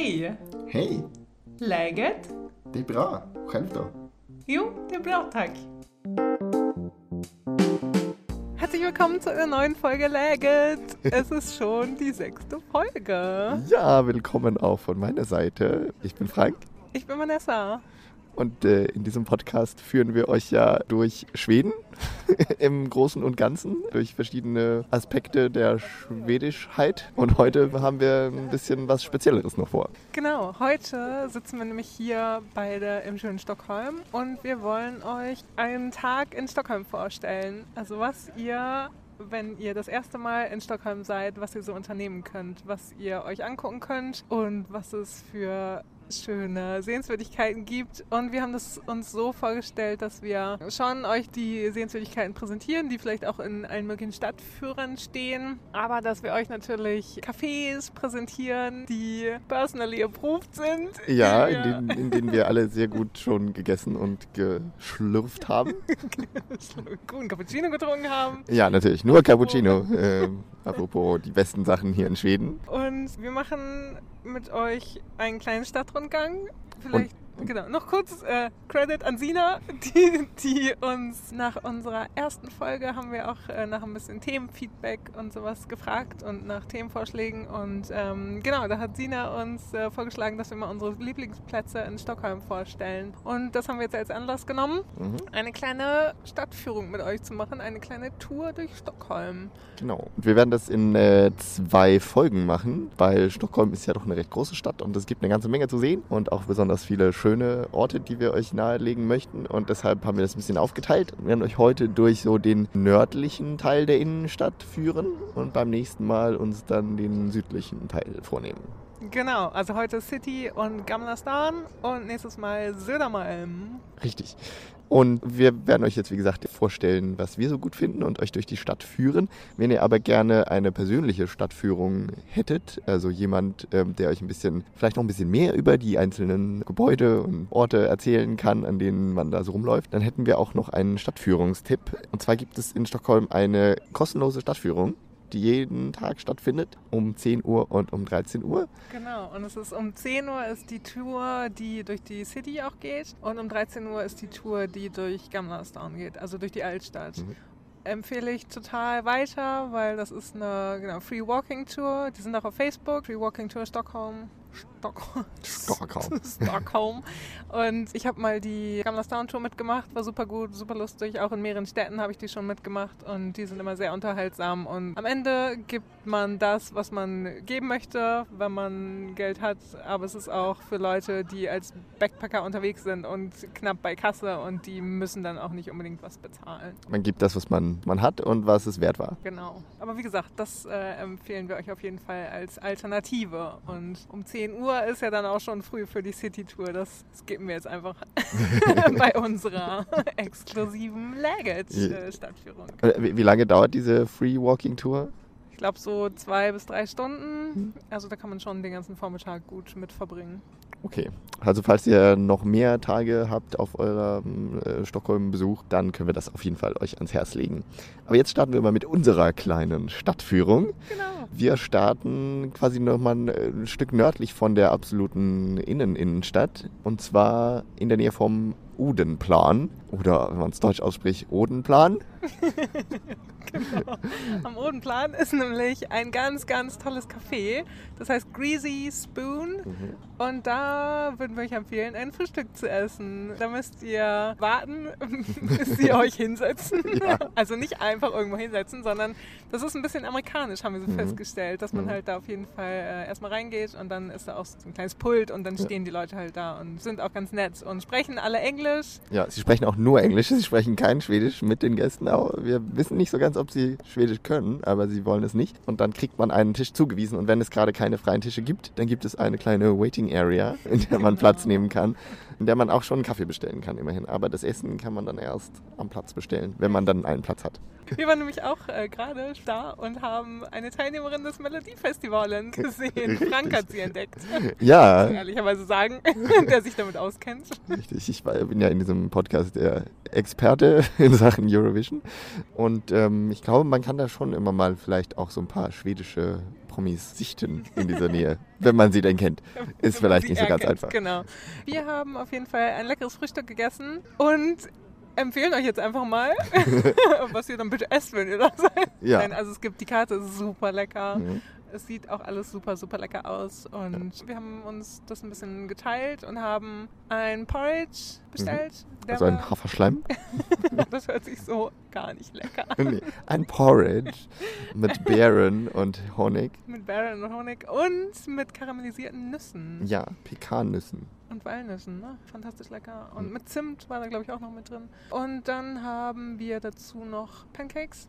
Hej! Hej! Läget? Det är bra. Själv då? Jo, det är bra tack. Herzlich willkommen zu einer neuen Folge Läget. Es ist schon die sechste Folge. Ja, willkommen auch von meiner Seite. Ich bin Frank Ich bin Vanessa. Und äh, in diesem Podcast führen wir euch ja durch Schweden im Großen und Ganzen, durch verschiedene Aspekte der Schwedischheit. Und heute haben wir ein bisschen was Spezielleres noch vor. Genau, heute sitzen wir nämlich hier beide im schönen Stockholm und wir wollen euch einen Tag in Stockholm vorstellen. Also was ihr, wenn ihr das erste Mal in Stockholm seid, was ihr so unternehmen könnt, was ihr euch angucken könnt und was es für schöne Sehenswürdigkeiten gibt. Und wir haben das uns so vorgestellt, dass wir schon euch die Sehenswürdigkeiten präsentieren, die vielleicht auch in allen möglichen Stadtführern stehen, aber dass wir euch natürlich Cafés präsentieren, die personally approved sind. Ja, in denen, in denen wir alle sehr gut schon gegessen und geschlürft haben. guten Cappuccino getrunken haben. Ja, natürlich. Nur Cappuccino. Ähm, apropos die besten Sachen hier in Schweden. Und wir machen mit euch einen kleinen Stadtrundgang. Vielleicht, genau, noch kurz äh, Credit an Sina, die, die uns nach unserer ersten Folge haben wir auch äh, nach ein bisschen Themenfeedback und sowas gefragt und nach Themenvorschlägen. Und ähm, genau, da hat Sina uns äh, vorgeschlagen, dass wir mal unsere Lieblingsplätze in Stockholm vorstellen. Und das haben wir jetzt als Anlass genommen, Mhm. eine kleine Stadtführung mit euch zu machen, eine kleine Tour durch Stockholm. Genau. Und wir werden das in äh, zwei Folgen machen, weil Stockholm ist ja doch eine recht große Stadt und es gibt eine ganze Menge zu sehen und auch besonders viele schöne Orte, die wir euch nahelegen möchten. Und deshalb haben wir das ein bisschen aufgeteilt und werden euch heute durch so den nördlichen Teil der Innenstadt führen und beim nächsten Mal uns dann den südlichen Teil vornehmen. Genau, also heute City und Gamla Stan und nächstes Mal Södermalm. Richtig. Und wir werden euch jetzt, wie gesagt, vorstellen, was wir so gut finden und euch durch die Stadt führen. Wenn ihr aber gerne eine persönliche Stadtführung hättet, also jemand, ähm, der euch ein bisschen, vielleicht noch ein bisschen mehr über die einzelnen Gebäude und Orte erzählen kann, an denen man da so rumläuft, dann hätten wir auch noch einen Stadtführungstipp. Und zwar gibt es in Stockholm eine kostenlose Stadtführung, jeden Tag stattfindet, um 10 Uhr und um 13 Uhr. Genau, und es ist um 10 Uhr ist die Tour, die durch die City auch geht und um 13 Uhr ist die Tour, die durch Gamla Stan geht, also durch die Altstadt. Mhm. Empfehle ich total weiter, weil das ist eine genau, Free Walking Tour. Die sind auch auf Facebook. Free Walking Tour Stockholm. Stockholm. Stockholm. Stockholm. Und ich habe mal die Gamla Stan Tour mitgemacht, war super gut, super lustig. Auch in mehreren Städten habe ich die schon mitgemacht und die sind immer sehr unterhaltsam. Und am Ende gibt man das, was man geben möchte, wenn man Geld hat. Aber es ist auch für Leute, die als Backpacker unterwegs sind und knapp bei Kasse und die müssen dann auch nicht unbedingt was bezahlen. Man gibt das, was man, man hat und was es wert war. Genau. Aber wie gesagt, das äh, empfehlen wir euch auf jeden Fall als Alternative. Und um 10 Uhr ist ja dann auch schon früh für die City-Tour. Das skippen wir jetzt einfach bei unserer exklusiven Laggett-Stadtführung. Äh, Wie, lange dauert diese Free Walking Tour? Ich glaube so zwei bis drei Stunden. Also da kann man schon den ganzen Vormittag gut mit verbringen. Okay. Also falls ihr noch mehr Tage habt auf eurem äh, Stockholm-Besuch, dann können wir das auf jeden Fall euch ans Herz legen. Aber jetzt starten wir mal mit unserer kleinen Stadtführung. Genau. Wir starten quasi nochmal ein, äh, ein Stück nördlich von der absoluten Inneninnenstadt. Und zwar in der Nähe vom Odenplan. Oder wenn man es deutsch ausspricht, Odenplan. Genau. Am Odenplan ist nämlich ein ganz, ganz tolles Café. Das heißt Greasy Spoon. Und da würden wir euch empfehlen, ein Frühstück zu essen. Da müsst ihr warten, bis sie euch hinsetzen. Ja. Also nicht einfach irgendwo hinsetzen, sondern das ist ein bisschen amerikanisch, haben wir so Mhm. festgestellt, dass man Mhm. halt da auf jeden Fall äh, erstmal reingeht und dann ist da auch so ein kleines Pult und dann Ja. stehen die Leute halt da und sind auch ganz nett und sprechen alle Englisch. Ja, sie sprechen auch nur Englisch, sie sprechen kein Schwedisch mit den Gästen. Auch. Wir wissen nicht so ganz, ob sie Schwedisch können, aber sie wollen es nicht. Und dann kriegt man einen Tisch zugewiesen und wenn es gerade keine freien Tische gibt, dann gibt es eine kleine Waiting Area, in der man Platz nehmen kann, in der man auch schon einen Kaffee bestellen kann, immerhin. Aber das Essen kann man dann erst am Platz bestellen, wenn man dann einen Platz hat. Wir waren nämlich auch äh, gerade da und haben eine Teilnehmerin des Melodiefestivals gesehen. Frank hat sie entdeckt. Ja, ehrlicherweise sagen, der sich damit auskennt. Richtig, ich war, bin ja in diesem Podcast der Experte in Sachen Eurovision und ähm, ich glaube, man kann da schon immer mal vielleicht auch so ein paar schwedische Promis sichten in dieser Nähe, wenn man sie denn kennt. Ist vielleicht nicht so ganz erkennt. einfach. Genau. Wir haben auf jeden Fall ein leckeres Frühstück gegessen und empfehlen euch jetzt einfach mal, was ihr dann bitte esst, wenn ihr da seid. Ja. Nein, also es gibt die Karte, ist super lecker. Mhm. Es sieht auch alles super, super lecker aus. Und wir haben uns das ein bisschen geteilt und haben ein Porridge bestellt. Der Also ein Haferschleim? das hört sich so gar nicht lecker an. nee, ein Porridge mit Beeren und Honig. Mit Beeren und Honig und mit karamellisierten Nüssen Ja, Pekannüssen. und Walnüssen. Ne? Fantastisch lecker. Und Mhm. mit Zimt war da, glaube ich, auch noch mit drin. Und dann haben wir dazu noch Pancakes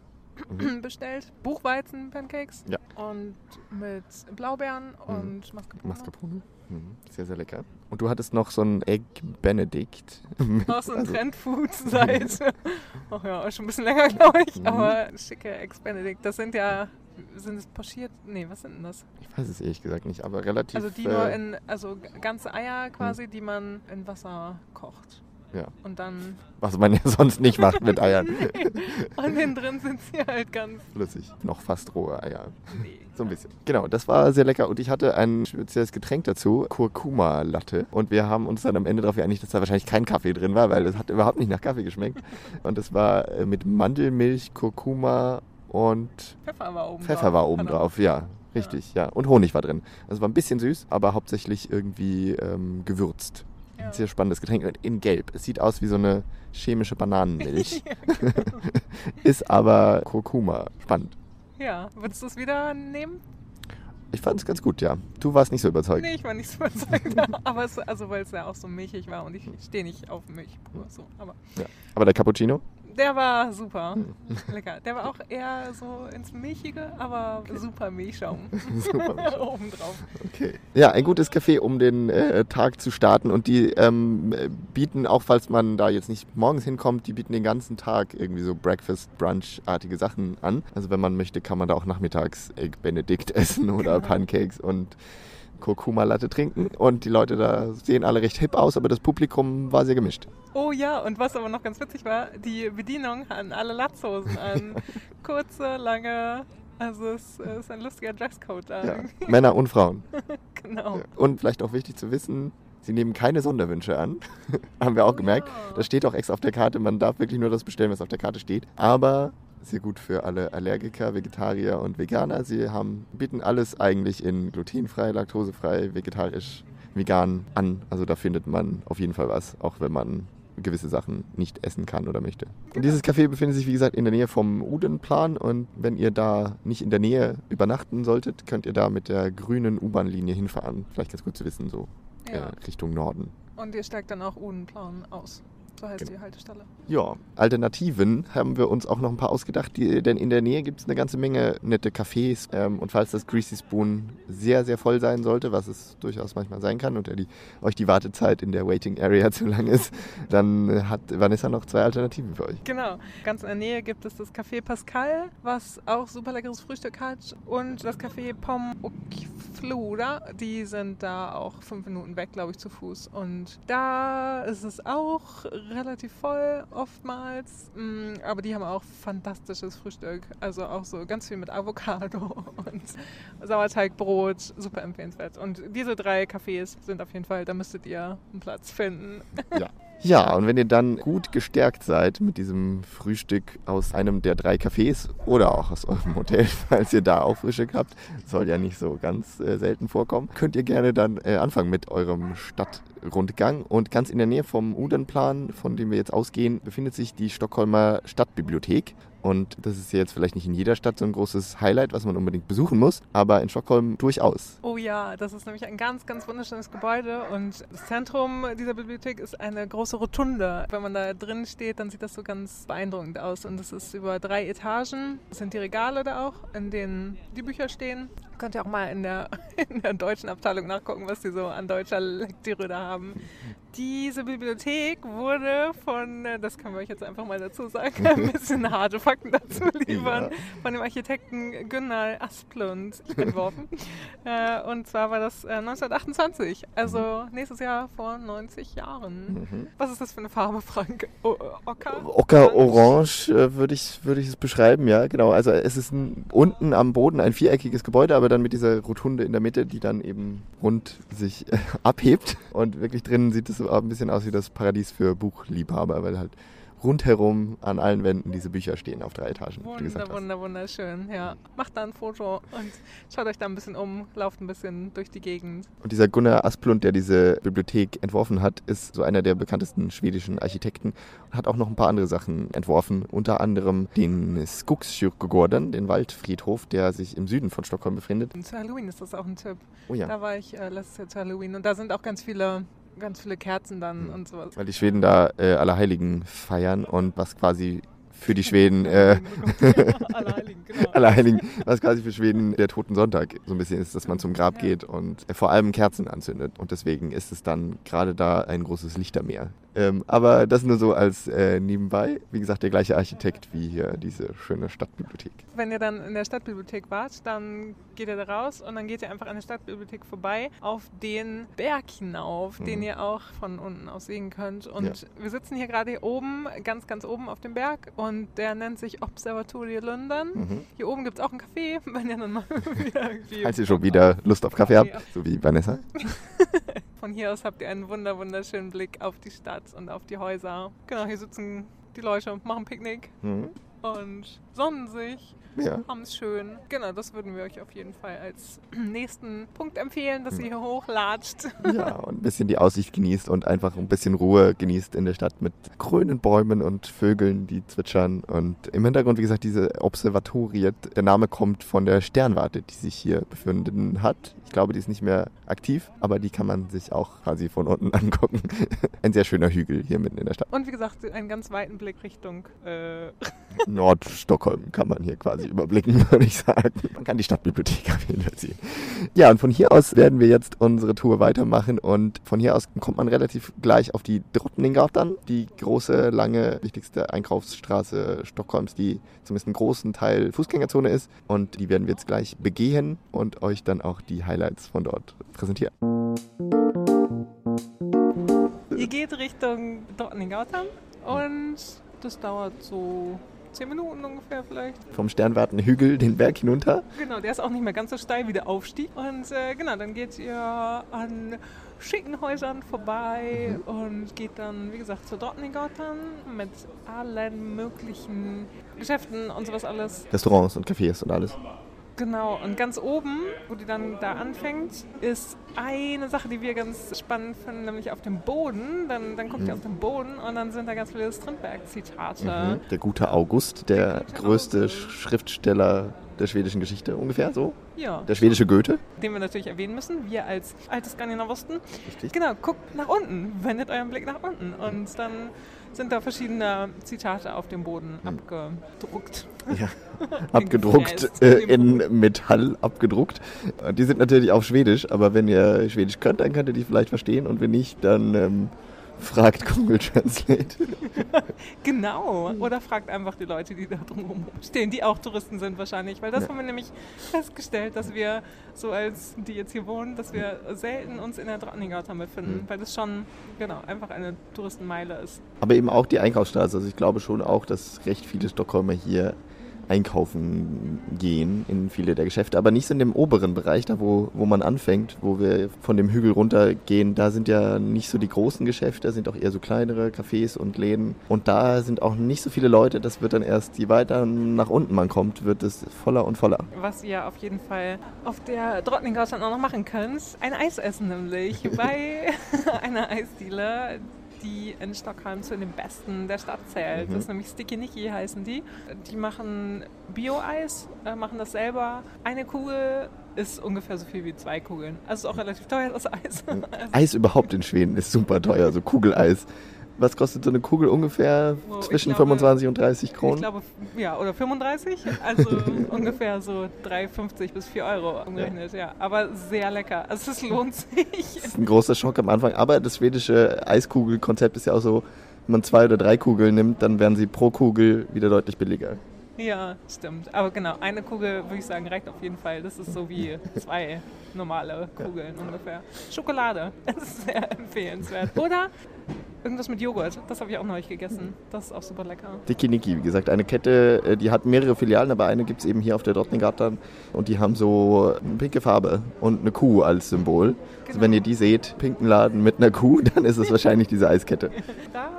Mhm. bestellt. Buchweizen-Pancakes. Ja. Und mit Blaubeeren Mhm. und Mascarpone. Mascarpone. Mhm. Sehr, sehr lecker. Und du hattest noch so ein Egg Benedict. Auch so ein Also- Trendfood seit, ach ja, schon ein bisschen länger, glaube ich. Mhm. Aber schicke Ex Benedict. Das sind ja, sind es pochiert? Nee, was sind denn das? Ich weiß es ehrlich gesagt nicht, aber relativ. Also die äh, nur in, also ganze Eier quasi, die man in Wasser kocht. Ja. Und dann, Was man ja sonst nicht macht mit Eiern. und innen drin sind sie halt ganz, Flüssig. Noch fast rohe Eier. nee. So ein bisschen. Genau, das war sehr lecker. Und ich hatte ein spezielles Getränk dazu, Kurkuma-Latte. Und wir haben uns dann am Ende darauf geeinigt, dass da wahrscheinlich kein Kaffee drin war, weil es hat überhaupt nicht nach Kaffee geschmeckt. Und es war äh, mit Mandelmilch, Kurkuma und Pfeffer war oben Pfeffer drauf. war oben drauf. Ja, richtig, ja. Und Honig war drin. Also war ein bisschen süß, aber hauptsächlich irgendwie ähm, gewürzt. Ja. Ein sehr spannendes Getränk in Gelb. Es sieht aus wie so eine chemische Bananenmilch. Ist aber Kurkuma. Spannend. Ja, würdest du es wieder nehmen? Ich fand es ganz gut, ja. Du warst nicht so überzeugt. Nee, ich war nicht so überzeugt. aber es, also weil es ja auch so milchig war und ich stehe nicht auf Milch pur. So. Aber Aber der Cappuccino? Der war super. Lecker. Der war auch eher so ins Milchige, aber super Milchschaum. Super. Obendrauf. Okay. Ja, ein gutes Café, um den äh, Tag zu starten. Und die ähm, äh, bieten, auch falls man da jetzt nicht morgens hinkommt, die bieten den ganzen Tag irgendwie so Breakfast, Brunch-artige Sachen an. Also wenn man möchte, kann man da auch nachmittags Egg Benedict essen oder Genau. Pancakes und Kurkuma-Latte trinken. Und die Leute da sehen alle recht hip aus, aber das Publikum war sehr gemischt. Oh ja, und was aber noch ganz witzig war, die Bedienung hatten alle Latzhosen an. Kurze, lange. Also es ist ein lustiger Dresscode da. Ja. Männer und Frauen. Genau. Und vielleicht auch wichtig zu wissen, sie nehmen keine Sonderwünsche an. Haben wir auch Oh gemerkt. ja. Das steht auch extra auf der Karte. Man darf wirklich nur das bestellen, was auf der Karte steht. Aber sehr gut für alle Allergiker, Vegetarier und Veganer. Sie haben, bieten alles eigentlich in glutenfrei, laktosefrei, vegetarisch, vegan an. Also da findet man auf jeden Fall was, auch wenn man gewisse Sachen nicht essen kann oder möchte. Und dieses Café befindet sich, wie gesagt, in der Nähe vom Udenplan. Und wenn ihr da nicht in der Nähe übernachten solltet, könnt ihr da mit der grünen U-Bahn-Linie hinfahren. Vielleicht ganz gut zu wissen, so Ja. äh, Richtung Norden. Und ihr steigt dann auch Udenplan aus. So heißt Genau. die Haltestelle. Ja, Alternativen haben wir uns auch noch ein paar ausgedacht, die, denn in der Nähe gibt es eine ganze Menge nette Cafés. Ähm, und falls das Greasy Spoon sehr, sehr voll sein sollte, was es durchaus manchmal sein kann und die, euch die Wartezeit in der Waiting Area zu lang ist, dann hat Vanessa noch zwei Alternativen für euch. Genau. Ganz in der Nähe gibt es das Café Pascal, was auch super leckeres Frühstück hat. Und das Café Pom Flura. Die sind da auch fünf Minuten weg, glaube ich, zu Fuß. Und da ist es auch relativ voll oftmals. Mm, Aber die haben auch fantastisches Frühstück. Also auch so ganz viel mit Avocado und Sauerteigbrot. Super empfehlenswert. Und diese drei Cafés sind auf jeden Fall, da müsstet ihr einen Platz finden. Ja. Ja, und wenn ihr dann gut gestärkt seid mit diesem Frühstück aus einem der drei Cafés oder auch aus eurem Hotel, falls ihr da auch Frühstück habt, soll ja nicht so ganz äh, selten vorkommen, könnt ihr gerne dann äh, anfangen mit eurem Stadtrundgang. Und ganz in der Nähe vom Udenplan, von dem wir jetzt ausgehen, befindet sich die Stockholmer Stadtbibliothek. Und das ist jetzt vielleicht nicht in jeder Stadt so ein großes Highlight, was man unbedingt besuchen muss, aber in Stockholm durchaus. Oh ja, das ist nämlich ein ganz, ganz wunderschönes Gebäude und das Zentrum dieser Bibliothek ist eine große Rotunde. Wenn man da drin steht, dann sieht das so ganz beeindruckend aus und es ist über drei Etagen. Das sind die Regale da auch, in denen die Bücher stehen. Könnt ihr auch mal in der, in der deutschen Abteilung nachgucken, was die so an deutscher Lektüre da haben. Diese Bibliothek wurde von, äh, das können wir euch jetzt einfach mal dazu sagen, ein bisschen harte Fakten dazu liefern, Ja. von dem Architekten Gunnar Asplund entworfen. äh, und zwar war das äh, 1928, also nächstes Jahr vor 90 Jahren. Mhm. Was ist das für eine Farbe, Frank? O Ocker? Ocker Orange äh, würde ich, würde ich es beschreiben, ja, genau. Also es ist ein, unten am Boden ein viereckiges Gebäude, aber dann mit dieser Rotunde in der Mitte, die dann eben rund sich äh, abhebt. Und wirklich drinnen sieht es ein bisschen aus wie das Paradies für Buchliebhaber, weil halt rundherum an allen Wänden diese Bücher stehen auf drei Etagen. Wunder, wunder, wunderschön, ja. Macht da ein Foto und schaut euch da ein bisschen um, lauft ein bisschen durch die Gegend. Und dieser Gunnar Asplund, der diese Bibliothek entworfen hat, ist so einer der bekanntesten schwedischen Architekten und hat auch noch ein paar andere Sachen entworfen, unter anderem den Skogskyrkogården, den Waldfriedhof, der sich im Süden von Stockholm befindet. Und zu Halloween ist das auch ein Tipp. Oh ja. Da war ich äh, letztes Jahr zu Halloween und da sind auch ganz viele ganz viele Kerzen dann Mhm. und sowas. Weil die Schweden da äh, Allerheiligen feiern und was quasi für die Schweden, äh, Allerheiligen, genau. Allerheiligen, was quasi für Schweden der Toten Sonntag so ein bisschen ist, dass man zum Grab geht und äh, vor allem Kerzen anzündet. Und deswegen ist es dann gerade da ein großes Lichtermeer. Ähm, aber das nur so als äh, nebenbei. Wie gesagt, der gleiche Architekt wie hier diese schöne Stadtbibliothek. Wenn ihr dann in der Stadtbibliothek wart, dann geht ihr da raus und dann geht ihr einfach an der Stadtbibliothek vorbei auf den Berg hinauf, Mhm. den ihr auch von unten aus sehen könnt. Und Ja. wir sitzen hier gerade hier oben, ganz, ganz oben auf dem Berg und der nennt sich Observatorie London. Mhm. Hier oben gibt es auch einen Café, wenn ihr dann mal wieder irgendwie... Falls ihr schon wieder Lust auf Kaffee habt, so wie Vanessa. Von hier aus habt ihr einen wunder wunderschönen Blick auf die Stadt und auf die Häuser. Genau, hier sitzen die Leute, machen Picknick Mhm. und sonnen sich, Ja. haben es schön. Genau, das würden wir euch auf jeden Fall als nächsten Punkt empfehlen, dass ihr Mhm. hier hochlatscht. ja, und ein bisschen die Aussicht genießt und einfach ein bisschen Ruhe genießt in der Stadt mit grünen Bäumen und Vögeln, die zwitschern. Und im Hintergrund, wie gesagt, diese Observatorie. Der Name kommt von der Sternwarte, die sich hier befunden hat. Ich glaube, die ist nicht mehr aktiv, aber die kann man sich auch quasi von unten angucken. Ein sehr schöner Hügel hier mitten in der Stadt. Und wie gesagt, einen ganz weiten Blick Richtung äh, Nordstockholm kann man hier quasi überblicken, würde ich sagen. Man kann die Stadtbibliothek auf jeden Fall sehen. Ja, und von hier aus werden wir jetzt unsere Tour weitermachen und von hier aus kommt man relativ gleich auf die Drottninggatan, die große, lange, wichtigste Einkaufsstraße Stockholms, die zumindest einen großen Teil Fußgängerzone ist und die werden wir jetzt gleich begehen und euch dann auch die Highlights von dort präsentieren. Ihr geht Richtung Dortmund-Gautam und das dauert so 10 Minuten ungefähr vielleicht. Vom Sternwartenhügel den Berg hinunter. Genau, der ist auch nicht mehr ganz so steil wie der Aufstieg. Und äh, genau, dann geht ihr an schicken Häusern vorbei und geht dann, wie gesagt, zur Dortmund-Gautam mit allen möglichen Geschäften und sowas alles. Restaurants und Cafés und alles. Genau, und ganz oben, wo die dann da anfängt, ist eine Sache, die wir ganz spannend finden, nämlich auf dem Boden. Dann, dann guckt ihr Mhm. auf den Boden und dann sind da ganz viele Strindberg-Zitate. Mhm. Der gute August, der, Der größte August. Schriftsteller der schwedischen Geschichte, ungefähr so. Ja, Der schwedische Goethe. den wir natürlich erwähnen müssen, wir als alte Skandinaver wussten. Richtig. Genau, guckt nach unten, wendet euren Blick nach unten und dann sind da verschiedene Zitate auf dem Boden Hm. abgedruckt. Ja. Abgedruckt, äh, in Metall abgedruckt. Die sind natürlich auf Schwedisch, aber wenn ihr Schwedisch könnt, dann könnt ihr die vielleicht verstehen und wenn nicht, dann ähm, fragt Google Translate. Genau, oder fragt einfach die Leute, die da drumherum stehen, die auch Touristen sind wahrscheinlich, weil das Ja. haben wir nämlich festgestellt, dass wir so als die jetzt hier wohnen, dass wir selten uns in der Drottninggatan befinden, Mhm. weil das schon genau einfach eine Touristenmeile ist. Aber eben auch die Einkaufsstraße. Also ich glaube schon auch, dass recht viele Stockholmer hier einkaufen gehen in viele der Geschäfte, aber nicht so in dem oberen Bereich, da wo, wo man anfängt, wo wir von dem Hügel runtergehen. Da sind ja nicht so die großen Geschäfte, da sind auch eher so kleinere Cafés und Läden. Und da sind auch nicht so viele Leute. Das wird dann erst, je weiter nach unten man kommt, wird es voller und voller. Was ihr auf jeden Fall auf der Drottninggatan auch noch machen könnt, ein Eis essen nämlich bei einer Eisdiele, die in Stockholm zu den besten der Stadt zählt. Mhm. Das ist nämlich Sticky Nicky heißen die. Die machen Bio-Eis, äh, machen das selber. Eine Kugel ist ungefähr so viel wie zwei Kugeln. Also ist auch relativ teuer das Eis. Also Eis überhaupt in Schweden ist super teuer, so Kugeleis. Was kostet so eine Kugel ungefähr ich zwischen glaube- 25 und 30 Ich Kronen? glaube, ja, oder 35, also ungefähr so 3,50 bis 4 Euro umgerechnet, ja. Aber sehr lecker. Also es lohnt sich. Das ist ein großer Schock am Anfang, aber das schwedische Eiskugelkonzept ist ja auch so, wenn man zwei oder drei Kugeln nimmt, dann werden sie pro Kugel wieder deutlich billiger. Ja, stimmt. Aber genau, eine Kugel, würde ich sagen, reicht auf jeden Fall. Das ist so wie zwei normale Kugeln ungefähr. Schokolade, das ist sehr empfehlenswert. Oder irgendwas mit Joghurt. Das habe ich auch neulich gegessen. Das ist auch super lecker. Dikiniki, wie gesagt, eine Kette, äh, die hat mehrere Filialen, aber eine gibt es eben hier auf der Drottninggatan und die haben so eine pinke Farbe und eine Kuh als Symbol. Also Genau. wenn ihr die seht, pinken Laden mit einer Kuh, dann ist es wahrscheinlich diese Eiskette. Da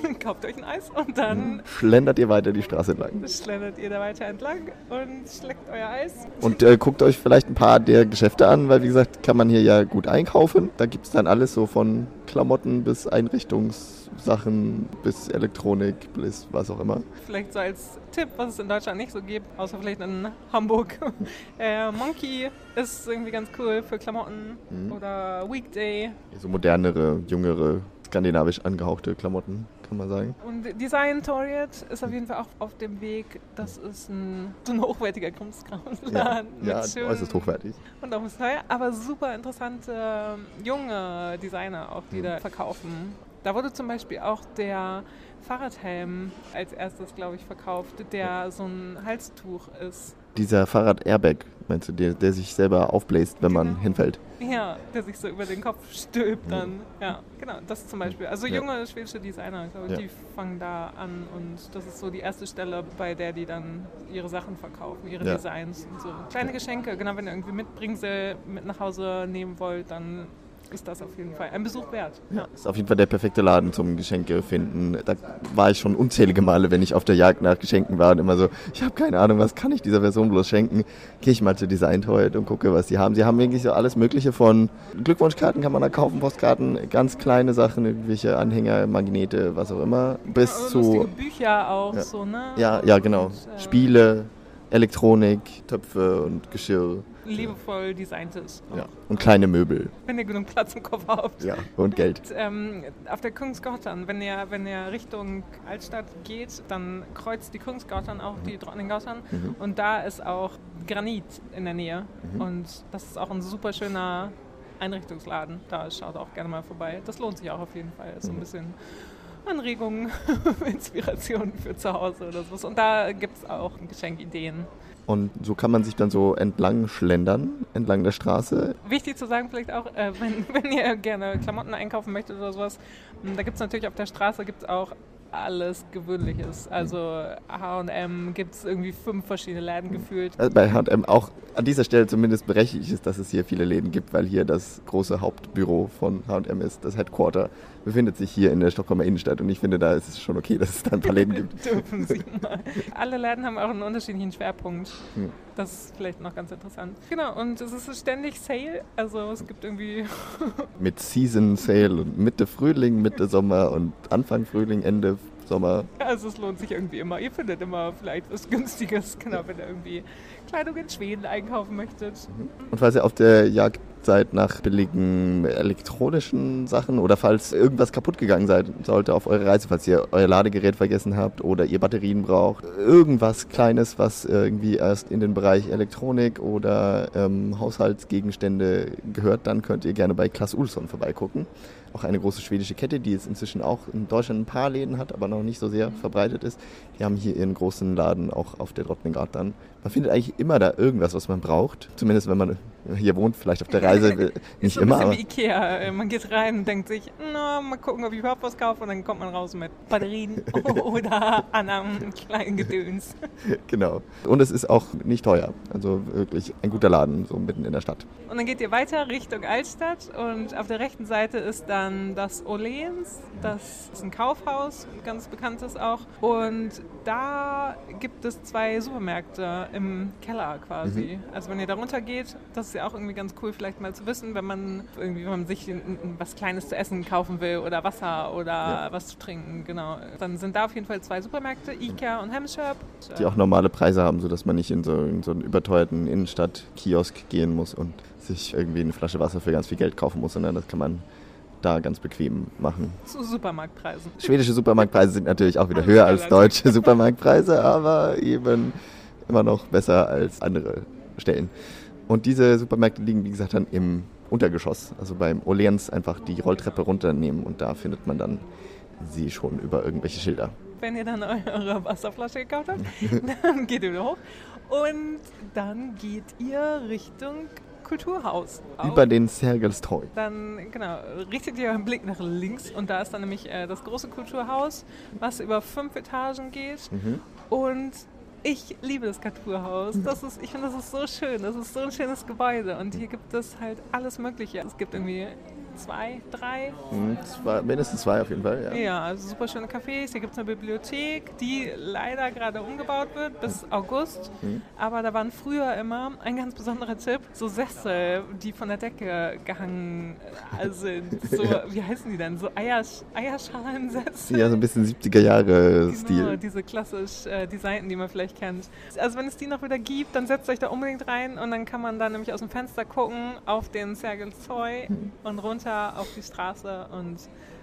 kauft euch ein Eis und dann Schlendert ihr weiter die Straße entlang. schlendert ihr da weiter entlang und schleckt euer Eis. Und äh, guckt euch vielleicht ein paar der Geschäfte an, weil wie gesagt, kann man hier ja gut einkaufen. Da gibt es dann alles so von Klamotten bis Einrichtungssachen bis Elektronik bis was auch immer. Vielleicht so als Tipp, was es in Deutschland nicht so gibt, außer vielleicht in Hamburg. äh, Monkey ist irgendwie ganz cool für Klamotten Mhm. oder Weekday. So modernere, jüngere, skandinavisch angehauchte Klamotten, kann man sagen. Und Design Toriet ist auf jeden Fall auch auf dem Weg. Das ist ein, so ein hochwertiger Kunstkraftladen. ja schönen- äußerst hochwertig. Und auch ist teuer, aber super interessante ähm, junge Designer auch, die Mhm. da verkaufen. Da wurde zum Beispiel auch der Fahrradhelm als erstes, glaube ich, verkauft, der so ein Halstuch ist. Dieser Fahrrad-Airbag, meinst du, der, der sich selber aufbläst, wenn man Genau. hinfällt? Ja, der sich so über den Kopf stülpt dann. Ja, genau, das zum Beispiel. Also Ja. junge schwedische Designer, glaube ich, Ja. die fangen da an und das ist so die erste Stelle, bei der die dann ihre Sachen verkaufen, ihre Ja. Designs und so. Kleine Geschenke, genau, wenn ihr irgendwie Mitbringsel mit nach Hause nehmen wollt, dann ist das auf jeden Fall ein Besuch wert. Ja, ist auf jeden Fall der perfekte Laden zum Geschenke finden. Da war ich schon unzählige Male, wenn ich auf der Jagd nach Geschenken war und immer so, ich habe keine Ahnung, was kann ich dieser Person bloß schenken? Gehe ich mal zu Design Toy und gucke, was die haben. Sie haben wirklich so alles Mögliche von Glückwunschkarten kann man da kaufen, Postkarten, ganz kleine Sachen, irgendwelche Anhänger, Magnete, was auch immer, bis Ja, zu Bücher auch Ja. so, ne? ja, ja genau, Und, äh, Spiele, Elektronik, Töpfe und Geschirr. Liebevoll designtes. Ja. Und kleine Möbel. Wenn ihr genug Platz im Kopf habt. Ja. Und Geld. Und, ähm, auf der Kungsgatan, wenn ihr, wenn ihr Richtung Altstadt geht, dann kreuzt die Kungsgatan auch die Drottninggatan Mhm. und da ist auch Granit in der Nähe Mhm. und das ist auch ein super schöner Einrichtungsladen. Da schaut auch gerne mal vorbei. Das lohnt sich auch auf jeden Fall. Ist so ein Mhm. bisschen Anregungen, Inspirationen für zu Hause oder sowas. Und da gibt es auch Geschenkideen. Und so kann man sich dann so entlang schlendern, entlang der Straße. Wichtig zu sagen vielleicht auch, äh, wenn, wenn ihr gerne Klamotten einkaufen möchtet oder sowas, m, da gibt es natürlich auf der Straße gibt's auch alles Gewöhnliches. Also H&M gibt es irgendwie fünf verschiedene Läden gefühlt. Also bei H&M auch an dieser Stelle zumindest berechtigt ist, dass es hier viele Läden gibt, weil hier das große Hauptbüro von H&M ist. Das Headquarter befindet sich hier in der Stockholmer Innenstadt und ich finde, da ist es schon okay, dass es da ein paar Läden gibt. Dürfen Sie mal. Alle Läden haben auch einen unterschiedlichen Schwerpunkt. Hm. Das ist vielleicht noch ganz interessant. Genau, und es ist ständig Sale. Also es gibt irgendwie Mit Season Sale und Mitte Frühling, Mitte Sommer und Anfang Frühling, Ende Sommer. Also es lohnt sich irgendwie immer. Ihr findet immer vielleicht was Günstiges, genau, wenn ihr irgendwie Kleidung in Schweden einkaufen möchtet. Und falls ihr auf der Jagd seid nach billigen elektronischen Sachen oder falls irgendwas kaputt gegangen seid, sollte auf eure Reise, falls ihr euer Ladegerät vergessen habt oder ihr Batterien braucht, irgendwas Kleines, was irgendwie erst in den Bereich Elektronik oder ähm, Haushaltsgegenstände gehört, dann könnt ihr gerne bei Klaas Ulsson vorbeigucken. Auch eine große schwedische Kette, die jetzt inzwischen auch in Deutschland ein paar Läden hat, aber noch nicht so sehr verbreitet ist. Die haben hier ihren großen Laden auch auf der Drottninggatan. Man findet eigentlich immer da irgendwas, was man braucht. Zumindest wenn man hier wohnt, vielleicht auf der Reise. Nicht so immer, ein bisschen wie Ikea. Äh, Man geht rein und denkt sich, na, mal gucken, ob ich überhaupt was kaufe. Und dann kommt man raus mit Batterien oder anderen kleinen Gedöns. genau. Und es ist auch nicht teuer. Also wirklich ein guter Laden, so mitten in der Stadt. Und dann geht ihr weiter Richtung Altstadt und auf der rechten Seite ist dann das Oleens. Das ist ein Kaufhaus, ein ganz bekanntes auch. Und da gibt es zwei Supermärkte im Keller quasi. Also wenn ihr da runter geht, das ist ja auch irgendwie ganz cool vielleicht mal zu wissen, wenn man irgendwie wenn man sich was Kleines zu essen kaufen will oder Wasser oder Ja. was zu trinken, genau. Dann sind da auf jeden Fall zwei Supermärkte, Ikea und Hemshop. Die auch normale Preise haben, sodass man nicht in so, in so einen überteuerten Innenstadt-Kiosk gehen muss und sich irgendwie eine Flasche Wasser für ganz viel Geld kaufen muss, sondern das kann man da ganz bequem machen. zu Supermarktpreisen. Schwedische Supermarktpreise sind natürlich auch wieder höher als deutsche Supermarktpreise, aber eben immer noch besser als andere Stellen. Und diese Supermärkte liegen, wie gesagt, dann im Untergeschoss, also beim Oleans einfach die Rolltreppe runternehmen und da findet man dann sie schon über irgendwelche Schilder. wenn ihr dann eure Wasserflasche gekauft habt, dann geht ihr wieder hoch und dann geht ihr Richtung Kulturhaus. Über den Sergels Tor. Dann, genau, richtet ihr euren Blick nach links und da ist dann nämlich äh, das große Kulturhaus, was über fünf Etagen geht. Mhm. Und ich liebe das Kulturhaus. Das ist, ich finde, das ist so schön. Das ist so ein schönes Gebäude. Und hier gibt es halt alles Mögliche. Es gibt irgendwie zwei, drei. Mhm, zwei, mindestens zwei auf jeden Fall, ja. Ja, also super schöne Cafés. Hier gibt es eine Bibliothek, die leider gerade umgebaut wird bis August. Mhm. Aber da waren früher immer ein ganz besonderer Tipp, so Sessel, die von der Decke gehangen äh, sind. So, Ja. wie heißen die denn? So Eiersch Eierschalensessel. Ja, so ein bisschen 70er Jahre Genau, Stil. diese klassisch äh, Designten, die man vielleicht kennt. Also wenn es die noch wieder gibt, dann setzt euch da unbedingt rein und dann kann man da nämlich aus dem Fenster gucken auf den Sergel Zoy und runter auf die Straße und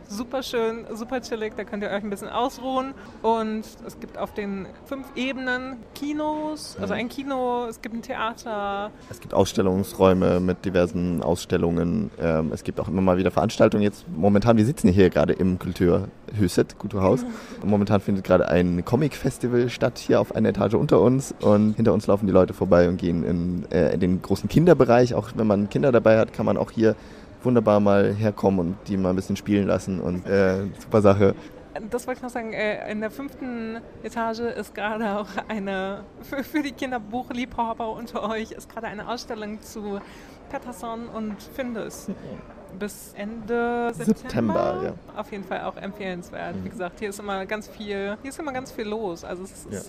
super schön, super chillig, da könnt ihr euch ein bisschen ausruhen und es gibt auf den fünf Ebenen Kinos, also ein Kino, es gibt ein Theater, Es gibt Ausstellungsräume mit diversen Ausstellungen. Ähm, es gibt auch immer mal wieder Veranstaltungen. Jetzt momentan, wir sitzen hier gerade im Kulturhuset, Kulturhaus. Momentan findet gerade ein Comic-Festival statt hier auf einer Etage unter uns und hinter uns laufen die Leute vorbei und gehen in, äh, in den großen Kinderbereich. Auch wenn man Kinder dabei hat, kann man auch hier wunderbar mal herkommen und die mal ein bisschen spielen lassen und äh, super Sache. Das wollte ich noch sagen, äh, in der fünften Etage ist gerade auch eine, für, für die Kinderbuchliebhaber unter euch, ist gerade eine Ausstellung zu Patterson und Findus. Bis Ende September. September, ja. Auf jeden Fall auch empfehlenswert. Wie gesagt, hier ist immer ganz viel, hier ist immer ganz viel los. Also es ist Ja.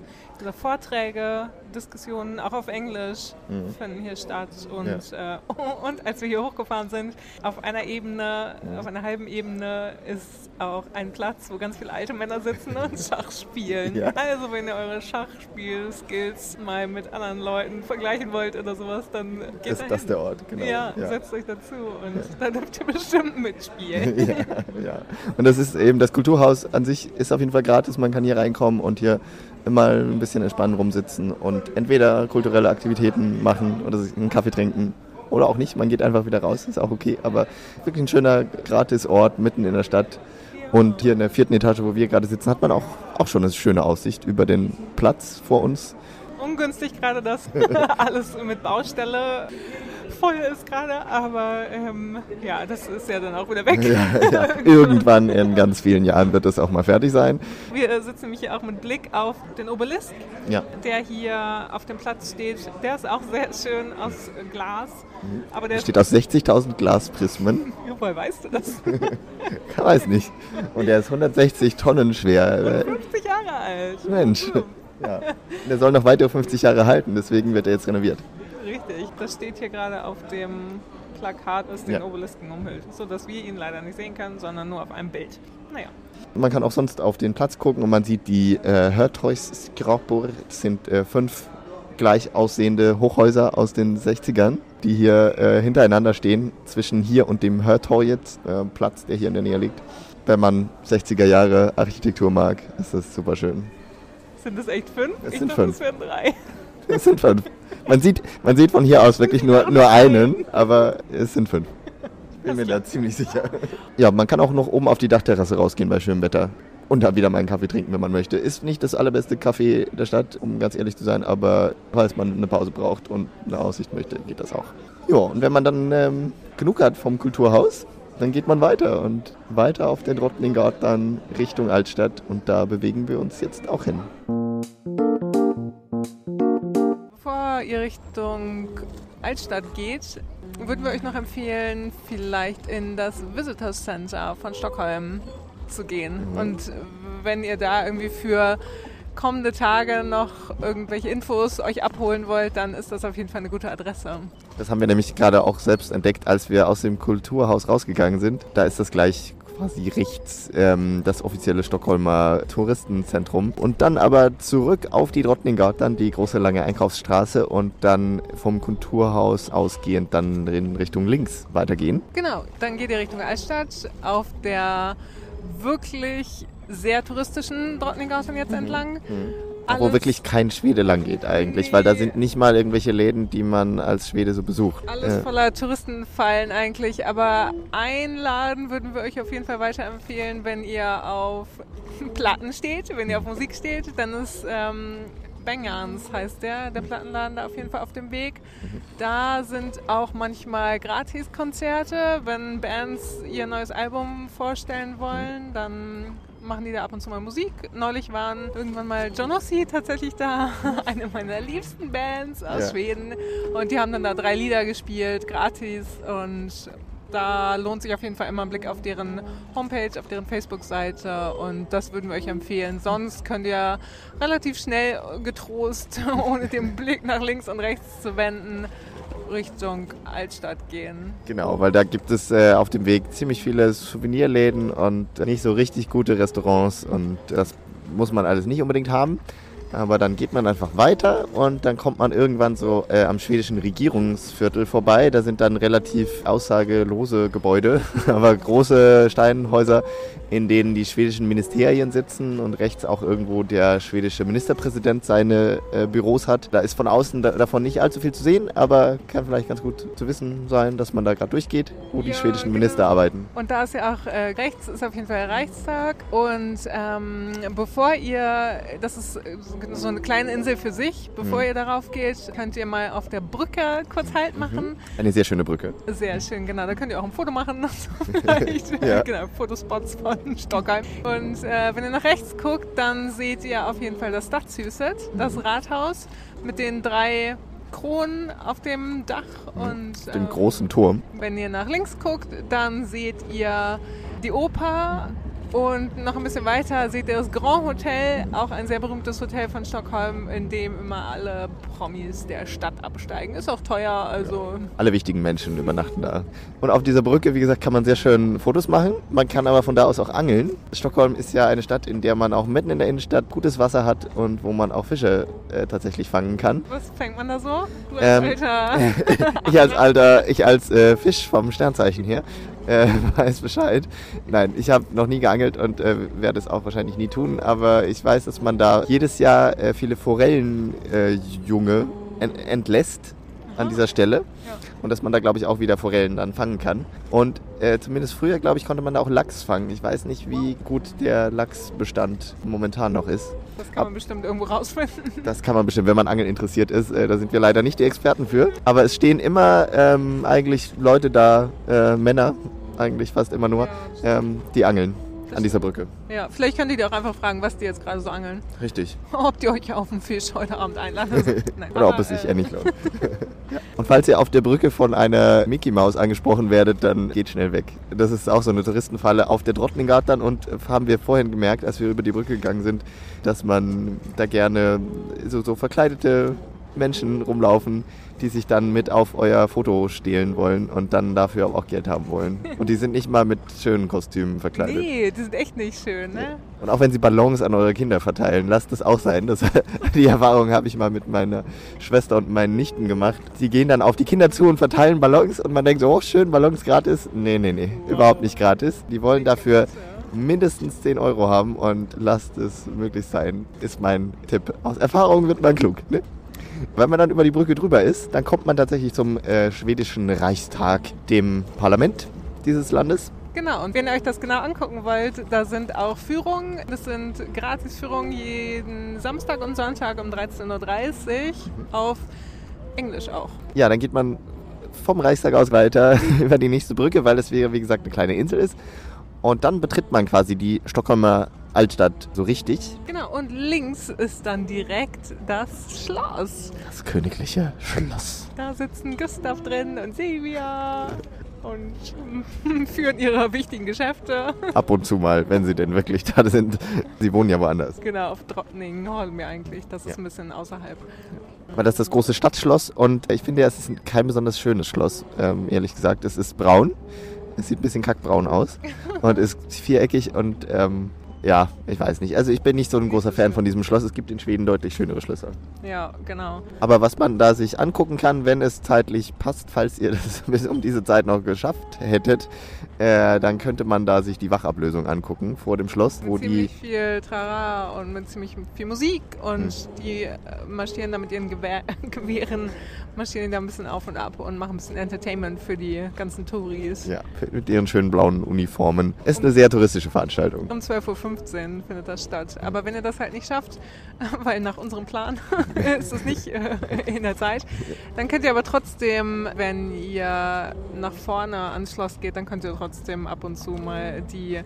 diese Vorträge, Diskussionen, auch auf Englisch Mhm. finden hier statt. Und, äh, und als wir hier hochgefahren sind, auf einer Ebene, auf einer halben Ebene ist auch ein Platz, wo ganz viele alte Männer sitzen und Schach spielen. Ja. Also wenn ihr eure Schachspiel-Skills mal mit anderen Leuten vergleichen wollt oder sowas, dann geht Ist dahin. das der Ort, genau. Ja, setzt euch dazu und dann dürft ihr bestimmt mitspielen. ja, ja. Und das ist eben, das Kulturhaus an sich ist auf jeden Fall gratis. Man kann hier reinkommen und hier mal ein bisschen entspannen rumsitzen und entweder kulturelle Aktivitäten machen oder sich einen Kaffee trinken oder auch nicht. Man geht einfach wieder raus, ist auch okay. Aber wirklich ein schöner gratis Ort mitten in der Stadt. Und hier in der vierten Etage, wo wir gerade sitzen, hat man auch, auch schon eine schöne Aussicht über den Platz vor uns. Ungünstig gerade, dass alles mit Baustelle voll ist gerade, aber ähm, ja, das ist ja dann auch wieder weg. Ja, ja. Irgendwann in ganz vielen Jahren wird das auch mal fertig sein. Wir sitzen nämlich hier auch mit Blick auf den Obelisk, Ja. der hier auf dem Platz steht. Der ist auch sehr schön aus Glas, aber der Steht aus 60.000 Glasprismen. Woher weißt du das? Ich weiß nicht. Und der ist 160 Tonnen schwer. 50 Jahre alt. Mensch. Ja. Der soll noch weitere 50 Jahre halten, deswegen wird er jetzt renoviert. Richtig, das steht hier gerade auf dem Plakat, das den Ja. Obelisken umhüllt, sodass wir ihn leider nicht sehen können, sondern nur auf einem Bild. Naja, Man kann auch sonst auf den Platz gucken und man sieht die äh, Hörtreuskrapor. Das sind äh, fünf gleich aussehende Hochhäuser aus den 60ern, die hier äh, hintereinander stehen, zwischen hier und dem Hörtorget, äh, Platz, der hier in der Nähe liegt. Wenn man 60er Jahre Architektur mag, ist das super schön. sind es echt fünf? Es ich sind dachte, fünf. es wären drei. Es sind fünf. Man sieht, man sieht von hier aus wirklich nur, nur einen, aber es sind fünf. Ich bin mir da ziemlich sicher. Ja, man kann auch noch oben auf die Dachterrasse rausgehen bei schönem Wetter. Und da wieder mal einen Kaffee trinken, wenn man möchte. Ist nicht das allerbeste Café der Stadt, um ganz ehrlich zu sein, aber falls man eine Pause braucht und eine Aussicht möchte, geht das auch. Ja, und wenn man dann ähm, genug hat vom Kulturhaus, dann geht man weiter und weiter auf den Rottlinggarten Richtung Altstadt und da bewegen wir uns jetzt auch hin. Bevor ihr Richtung Altstadt geht, würden wir euch noch empfehlen, vielleicht in das Visitors Center von Stockholm zu gehen. Und wenn ihr da irgendwie für kommende Tage noch irgendwelche Infos euch abholen wollt, dann ist das auf jeden Fall eine gute Adresse. Das haben wir nämlich gerade auch selbst entdeckt, als wir aus dem Kulturhaus rausgegangen sind. Da ist das gleich quasi rechts ähm, das offizielle Stockholmer Touristenzentrum. Und dann aber zurück auf die Drottninggatan, die große lange Einkaufsstraße und dann vom Kulturhaus ausgehend dann in Richtung links weitergehen. Genau, dann geht ihr Richtung Altstadt auf der wirklich sehr touristischen Drottninggassen jetzt entlang. Wo Alles- wirklich kein Schwede lang geht eigentlich, weil da Nee. sind nicht mal irgendwelche Läden, die man als Schwede so besucht. Alles Äh, voller Touristenfallen eigentlich, aber einladen würden wir euch auf jeden Fall weiterempfehlen, wenn ihr auf Platten steht, wenn ihr auf Musik steht, dann ist ähm, Bangans heißt der, der Plattenladen da auf jeden Fall auf dem Weg. Da sind auch manchmal Gratiskonzerte, wenn Bands ihr neues Album vorstellen wollen, dann machen die da ab und zu mal Musik. Neulich waren irgendwann mal Jonossi tatsächlich da, eine meiner liebsten Bands aus Ja. Schweden. Und die haben dann da drei Lieder gespielt, gratis. Und da lohnt sich auf jeden Fall immer ein Blick auf deren Homepage, auf deren Facebook-Seite. Und das würden wir euch empfehlen. Sonst könnt ihr relativ schnell getrost, ohne den Blick nach links und rechts zu wenden, Richtung Altstadt gehen. Genau, weil da gibt es äh, auf dem Weg ziemlich viele Souvenirläden und nicht so richtig gute Restaurants und das muss man alles nicht unbedingt haben. Aber dann geht man einfach weiter und dann kommt man irgendwann so äh, am schwedischen Regierungsviertel vorbei. Da sind dann relativ aussagelose Gebäude, aber große Steinhäuser, in denen die schwedischen Ministerien sitzen und rechts auch irgendwo der schwedische Ministerpräsident seine äh, Büros hat. Da ist von außen da, davon nicht allzu viel zu sehen, aber kann vielleicht ganz gut zu wissen sein, dass man da gerade durchgeht, wo die Ja, schwedischen genau. Minister arbeiten. Und da ist ja auch äh, rechts ist auf jeden Fall der Reichstag. Und ähm, bevor ihr, das ist äh, so eine kleine Insel für sich, bevor Mhm. ihr darauf geht, könnt ihr mal auf der Brücke kurz Halt machen. Eine sehr schöne Brücke. Sehr schön, genau. Da könnt ihr auch ein Foto machen. Vielleicht. Ja. Genau, Fotospots von Stockholm. Und äh, wenn ihr nach rechts guckt, dann seht ihr auf jeden Fall das Stadshuset, das Rathaus mit den drei Kronen auf dem Dach. Und, Den ähm, großen Turm. wenn ihr nach links guckt, dann seht ihr die Oper und noch ein bisschen weiter seht ihr das Grand Hotel, auch ein sehr berühmtes Hotel von Stockholm, in dem immer alle Promis der Stadt absteigen. Ist auch teuer, also Alle wichtigen Menschen übernachten da. Und auf dieser Brücke, wie gesagt, kann man sehr schön Fotos machen. Man kann aber von da aus auch angeln. Stockholm ist ja eine Stadt, in der man auch mitten in der Innenstadt gutes Wasser hat und wo man auch Fische äh, tatsächlich fangen kann. was fängt man da so? Du als Ähm, alter. ich als alter, ich als äh, Fisch vom Sternzeichen her äh, weiß Bescheid. Nein, ich habe noch nie geangelt und äh, werde es auch wahrscheinlich nie tun, aber ich weiß, dass man da jedes Jahr äh, viele Forellenjunge äh, entlässt an dieser Stelle Ja. und dass man da, glaube ich, auch wieder Forellen dann fangen kann. Und äh, zumindest früher, glaube ich, konnte man da auch Lachs fangen. Ich weiß nicht, wie gut der Lachsbestand momentan noch ist. Das kann man bestimmt irgendwo rausfinden. Das kann man bestimmt, wenn man Angeln interessiert ist. Äh, da sind wir leider nicht die Experten für. Aber es stehen immer ähm, eigentlich Leute da, äh, Männer, eigentlich fast immer nur, Ja, ähm, die angeln an dieser Brücke. Ja, vielleicht könnt ihr die auch einfach fragen, was die jetzt gerade so angeln. Richtig. Ob die euch auf den Fisch heute Abend einladen. Nein, Oder ob aber, es sich äh, ähnlich lohnt. Und falls ihr auf der Brücke von einer Mickey Maus angesprochen werdet, dann geht schnell weg. Das ist auch so eine Touristenfalle auf der Drottninggatan und äh, haben wir vorhin gemerkt, als wir über die Brücke gegangen sind, dass man da gerne so, so verkleidete Menschen rumlaufen, die sich dann mit auf euer Foto stehlen wollen und dann dafür auch Geld haben wollen. Und die sind nicht mal mit schönen Kostümen verkleidet. Nee, die sind echt nicht schön, ne? Und auch wenn sie Ballons an eure Kinder verteilen, lasst es auch sein. Das, die Erfahrung habe ich mal mit meiner Schwester und meinen Nichten gemacht. Sie gehen dann auf die Kinder zu und verteilen Ballons und man denkt so, oh schön, Ballons gratis. Nee, nee, nee, überhaupt nicht gratis. Die wollen dafür mindestens 10 Euro haben und lasst es möglichst sein, ist mein Tipp. Aus Erfahrung wird man klug. Ne? Wenn man dann über die Brücke drüber ist, dann kommt man tatsächlich zum äh, schwedischen Reichstag, dem Parlament dieses Landes. Genau, und wenn ihr euch das genau angucken wollt, da sind auch Führungen. Das sind Gratisführungen jeden Samstag und Sonntag um 13.30 Uhr auf Englisch auch. Ja, dann geht man vom Reichstag aus weiter über die nächste Brücke, weil es wäre, wie gesagt, eine kleine Insel ist. Und dann betritt man quasi die Stockholmer Altstadt so richtig. Genau, und links ist dann direkt das Schloss. Das königliche Schloss. Da sitzen Gustav drin und Silvia und führen ihre wichtigen Geschäfte. Ab und zu mal, wenn sie denn wirklich da sind. Sie wohnen ja woanders. Genau, auf Drottningholm ja eigentlich. Das ist Ja. ein bisschen außerhalb. Weil das ist das große Stadtschloss und ich finde, es ist kein besonders schönes Schloss, ähm, ehrlich gesagt. Es ist braun. Es sieht ein bisschen kackbraun aus und ist viereckig und ähm, ja, ich weiß nicht. Also ich bin nicht so ein großer Fan von diesem Schloss. Es gibt in Schweden deutlich schönere Schlösser. Ja, genau. Aber was man da sich angucken kann, wenn es zeitlich passt, falls ihr das bis um diese Zeit noch geschafft hättet, äh, dann könnte man da sich die Wachablösung angucken vor dem Schloss, wo mit die ziemlich viel Trara und mit ziemlich viel Musik und Hm. die äh, marschieren da mit ihren Gewehr Gewehren, marschieren da ein bisschen auf und ab und machen ein bisschen Entertainment für die ganzen Touris. ja, mit ihren schönen blauen Uniformen. Ist eine sehr touristische Veranstaltung. Um 12.15 15 findet das statt. Aber wenn ihr das halt nicht schafft, weil nach unserem Plan ist es nicht äh, in der Zeit, dann könnt ihr aber trotzdem, wenn ihr nach vorne ans Schloss geht, dann könnt ihr trotzdem ab und zu mal die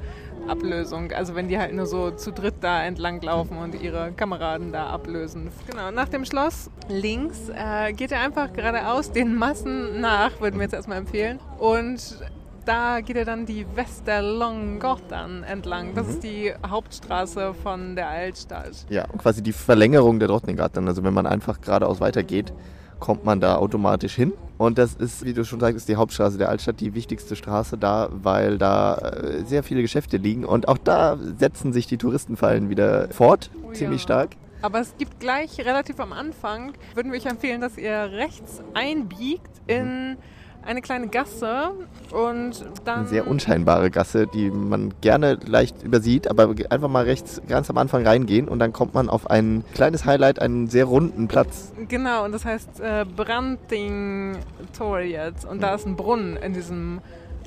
Ablösung, also wenn die halt nur so zu dritt da entlang laufen und ihre Kameraden da ablösen. Genau, nach dem Schloss links äh, geht ihr einfach geradeaus den Massen nach, würden wir jetzt erstmal empfehlen. Und da geht er dann die Westerlånggatan entlang. Das mhm. ist die Hauptstraße von der Altstadt. Ja, quasi die Verlängerung der Drottninggatan. Also wenn man einfach geradeaus weitergeht, kommt man da automatisch hin. Und das ist, wie du schon sagst, die Hauptstraße der Altstadt, die wichtigste Straße da, weil da äh, sehr viele Geschäfte liegen. Und auch da setzen sich die Touristenfallen wieder fort, oh, ziemlich ja. stark. Aber es gibt gleich relativ am Anfang, würden wir euch empfehlen, dass ihr rechts einbiegt in... Mhm eine kleine Gasse und dann. Eine sehr unscheinbare Gasse, die man gerne leicht übersieht, aber einfach mal rechts ganz am Anfang reingehen und dann kommt man auf ein kleines Highlight, einen sehr runden Platz. Genau, und das heißt äh, Branting Toriet und mhm. da ist ein Brunnen in diesem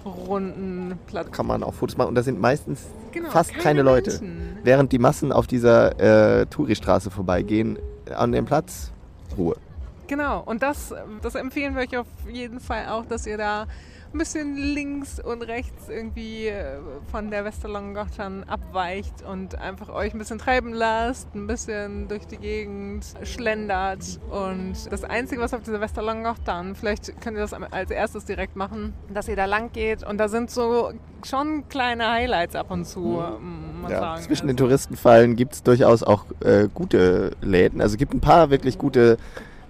runden Platz. Kann man auch Fotos machen und da sind meistens genau, fast keine, keine Leute. Menschen. Während die Massen auf dieser äh, Touristraße vorbeigehen, an dem Platz Ruhe. Genau, und das, das empfehlen wir euch auf jeden Fall auch, dass ihr da ein bisschen links und rechts irgendwie äh, von der Westerlangengottern abweicht und einfach euch ein bisschen treiben lasst, ein bisschen durch die Gegend schlendert. Und das Einzige, was auf dieser Westerlangengottern, vielleicht könnt ihr das als erstes direkt machen, dass ihr da lang geht und da sind so schon kleine Highlights ab und zu. Mhm. Ja, sagen. Zwischen den Touristenfallen gibt es durchaus auch äh, gute Läden. Also es gibt ein paar wirklich gute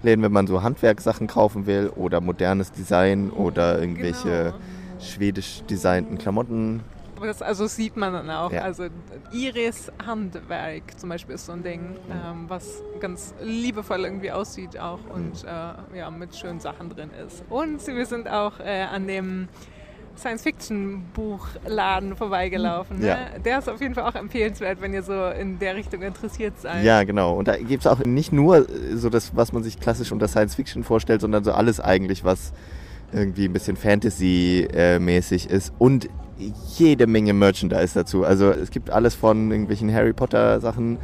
Läden, wenn man so Handwerkssachen kaufen will oder modernes Design oder irgendwelche genau. schwedisch designten Klamotten. Das, also sieht man dann auch. Ja. Also Iris Handwerk zum Beispiel ist so ein Ding, ähm, was ganz liebevoll irgendwie aussieht auch und äh, ja, mit schönen Sachen drin ist. Und wir sind auch äh, an dem Science-Fiction-Buchladen vorbeigelaufen. Ne? Ja. Der ist auf jeden Fall auch empfehlenswert, wenn ihr so in der Richtung interessiert seid. Ja, genau. Und da gibt es auch nicht nur so das, was man sich klassisch unter Science-Fiction vorstellt, sondern so alles eigentlich, was irgendwie ein bisschen Fantasy-mäßig ist. Und jede Menge Merchandise dazu. Also es gibt alles von irgendwelchen Harry Potter-Sachen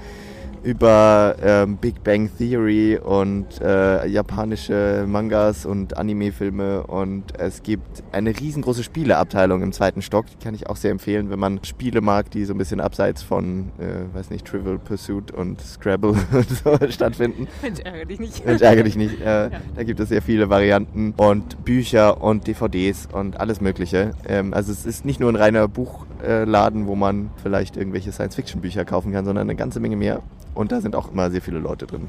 über ähm, Big Bang Theory und äh, japanische Mangas und Anime-Filme und es gibt eine riesengroße Spieleabteilung im zweiten Stock, die kann ich auch sehr empfehlen, wenn man Spiele mag, die so ein bisschen abseits von, äh, weiß nicht, Trivial Pursuit und Scrabble und so stattfinden. Mensch, ärgere dich nicht. Mensch, ärgere dich nicht. Äh, ja. Da gibt es sehr viele Varianten und Bücher und DVDs und alles mögliche. Ähm, also es ist nicht nur ein reiner Buchladen, wo man vielleicht irgendwelche Science-Fiction-Bücher kaufen kann, sondern eine ganze Menge mehr. Und da sind auch immer sehr viele Leute drin.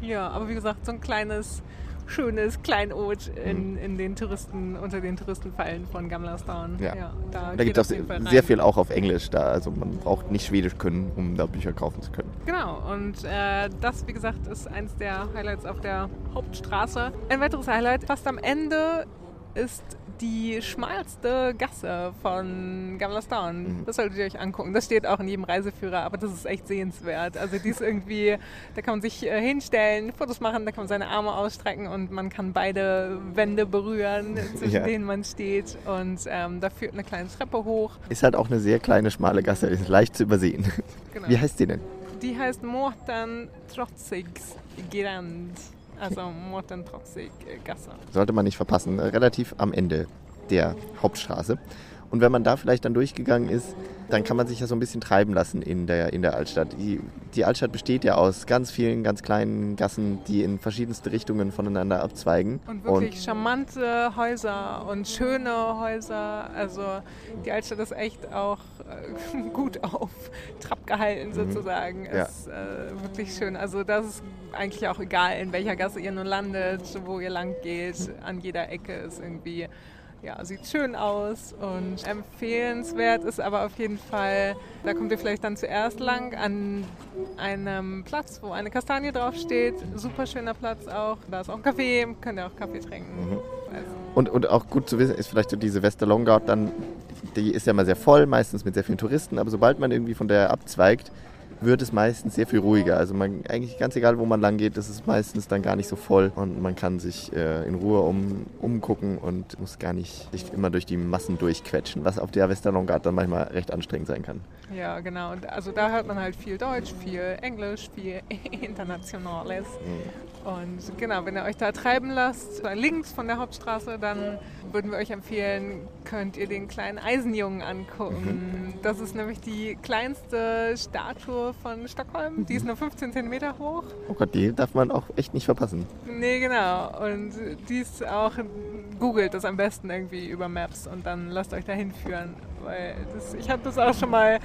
Ja, aber wie gesagt, so ein kleines, schönes Kleinod in, mhm. in den Touristen, unter den Touristenfallen von Gamlastan. Ja. ja da, da gibt es sehr viel auch auf Englisch da. Also man braucht nicht Schwedisch können, um da Bücher kaufen zu können. Genau, und äh, das, wie gesagt, ist eins der Highlights auf der Hauptstraße. Ein weiteres Highlight, fast am Ende ist die schmalste Gasse von Gamlastown. Mhm. Das solltet ihr euch angucken. Das steht auch in jedem Reiseführer, aber das ist echt sehenswert. Also die ist irgendwie, da kann man sich äh, hinstellen, Fotos machen, da kann man seine Arme ausstrecken und man kann beide Wände berühren, zwischen ja. denen man steht. Und ähm, da führt eine kleine Treppe hoch. Ist halt auch eine sehr kleine, schmale Gasse, ist leicht zu übersehen. Genau. Wie heißt die denn? Die heißt Morten Trotzigs Grand. Also Morten Trotzig Gasse. Sollte man nicht verpassen. Relativ am Ende der Hauptstraße. Und wenn man da vielleicht dann durchgegangen ist, dann kann man sich ja so ein bisschen treiben lassen in der, in der Altstadt. Die, die Altstadt besteht ja aus ganz vielen, ganz kleinen Gassen, die in verschiedenste Richtungen voneinander abzweigen. Und wirklich und charmante Häuser und schöne Häuser. Also die Altstadt ist echt auch äh, gut auf Trab gehalten mhm. sozusagen. Ja. Ist äh, wirklich schön. Also das ist eigentlich auch egal, in welcher Gasse ihr nun landet, wo ihr lang geht. An jeder Ecke ist irgendwie ja, sieht schön aus und empfehlenswert ist aber auf jeden Fall, da kommt ihr vielleicht dann zuerst lang an einem Platz, wo eine Kastanie draufsteht. Super schöner Platz auch. Da ist auch ein Café, könnt ihr auch Kaffee trinken. Mhm. Also. Und, und auch gut zu wissen ist vielleicht so diese Westerlongard dann, die ist ja mal sehr voll, meistens mit sehr vielen Touristen, aber sobald man irgendwie von der abzweigt, wird es meistens sehr viel ruhiger. Also man, eigentlich ganz egal, wo man lang geht, ist es meistens dann gar nicht so voll und man kann sich äh, in Ruhe um, umgucken und muss gar nicht sich immer durch die Massen durchquetschen, was auf der Westerlongard dann manchmal recht anstrengend sein kann. Ja, genau. Also da hört man halt viel Deutsch, viel Englisch, viel Internationales. Mhm. Und genau, wenn ihr euch da treiben lasst, links von der Hauptstraße, dann würden wir euch empfehlen, könnt ihr den kleinen Eisenjungen angucken. Mhm. Das ist nämlich die kleinste Statue von Stockholm. Die ist nur 15 cm hoch. Oh Gott, die darf man auch echt nicht verpassen. Nee, genau. Und die ist auch, googelt das am besten irgendwie über Maps und dann lasst euch dahin führen. Weil das, ich habe das auch schon mal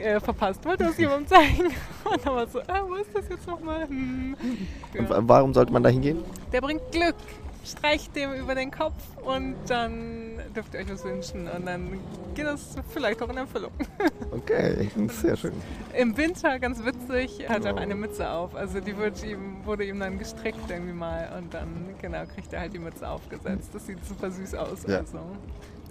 äh, verpasst. Wollte das jemandem zeigen. Und dann war so, ah, wo ist das jetzt nochmal? Hm. Ja. Warum sollte man da hingehen? Der bringt Glück. Streicht dem über den Kopf und dann dürft ihr euch was wünschen. Und dann geht das vielleicht auch in Erfüllung. Okay, sehr schön. Im Winter, ganz witzig, hat er auch eine Mütze auf. Also die wird ihm, wurde ihm dann gestrickt irgendwie mal. Und dann, genau, kriegt er halt die Mütze aufgesetzt. Das sieht super süß aus. Ja. Also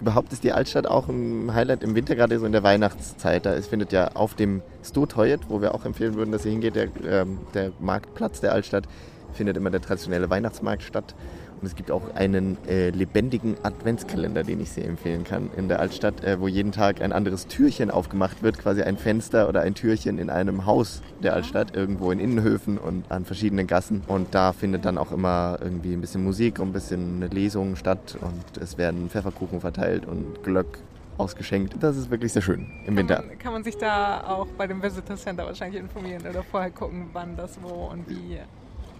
überhaupt ist die Altstadt auch ein Highlight im Winter, gerade so in der Weihnachtszeit. Da findet ja auf dem Stotoyet, wo wir auch empfehlen würden, dass ihr hingeht, der, ähm, der Marktplatz der Altstadt, findet immer der traditionelle Weihnachtsmarkt statt. Und es gibt auch einen äh, lebendigen Adventskalender, den ich sehr empfehlen kann in der Altstadt, äh, wo jeden Tag ein anderes Türchen aufgemacht wird, quasi ein Fenster oder ein Türchen in einem Haus der Altstadt, irgendwo in Innenhöfen und an verschiedenen Gassen. Und da findet dann auch immer irgendwie ein bisschen Musik und ein bisschen Lesungen statt und es werden Pfefferkuchen verteilt und Glöck ausgeschenkt. Das ist wirklich sehr schön im kann Winter. Man, kann man sich da auch bei dem Visitor Center wahrscheinlich informieren oder vorher gucken, wann das wo und wie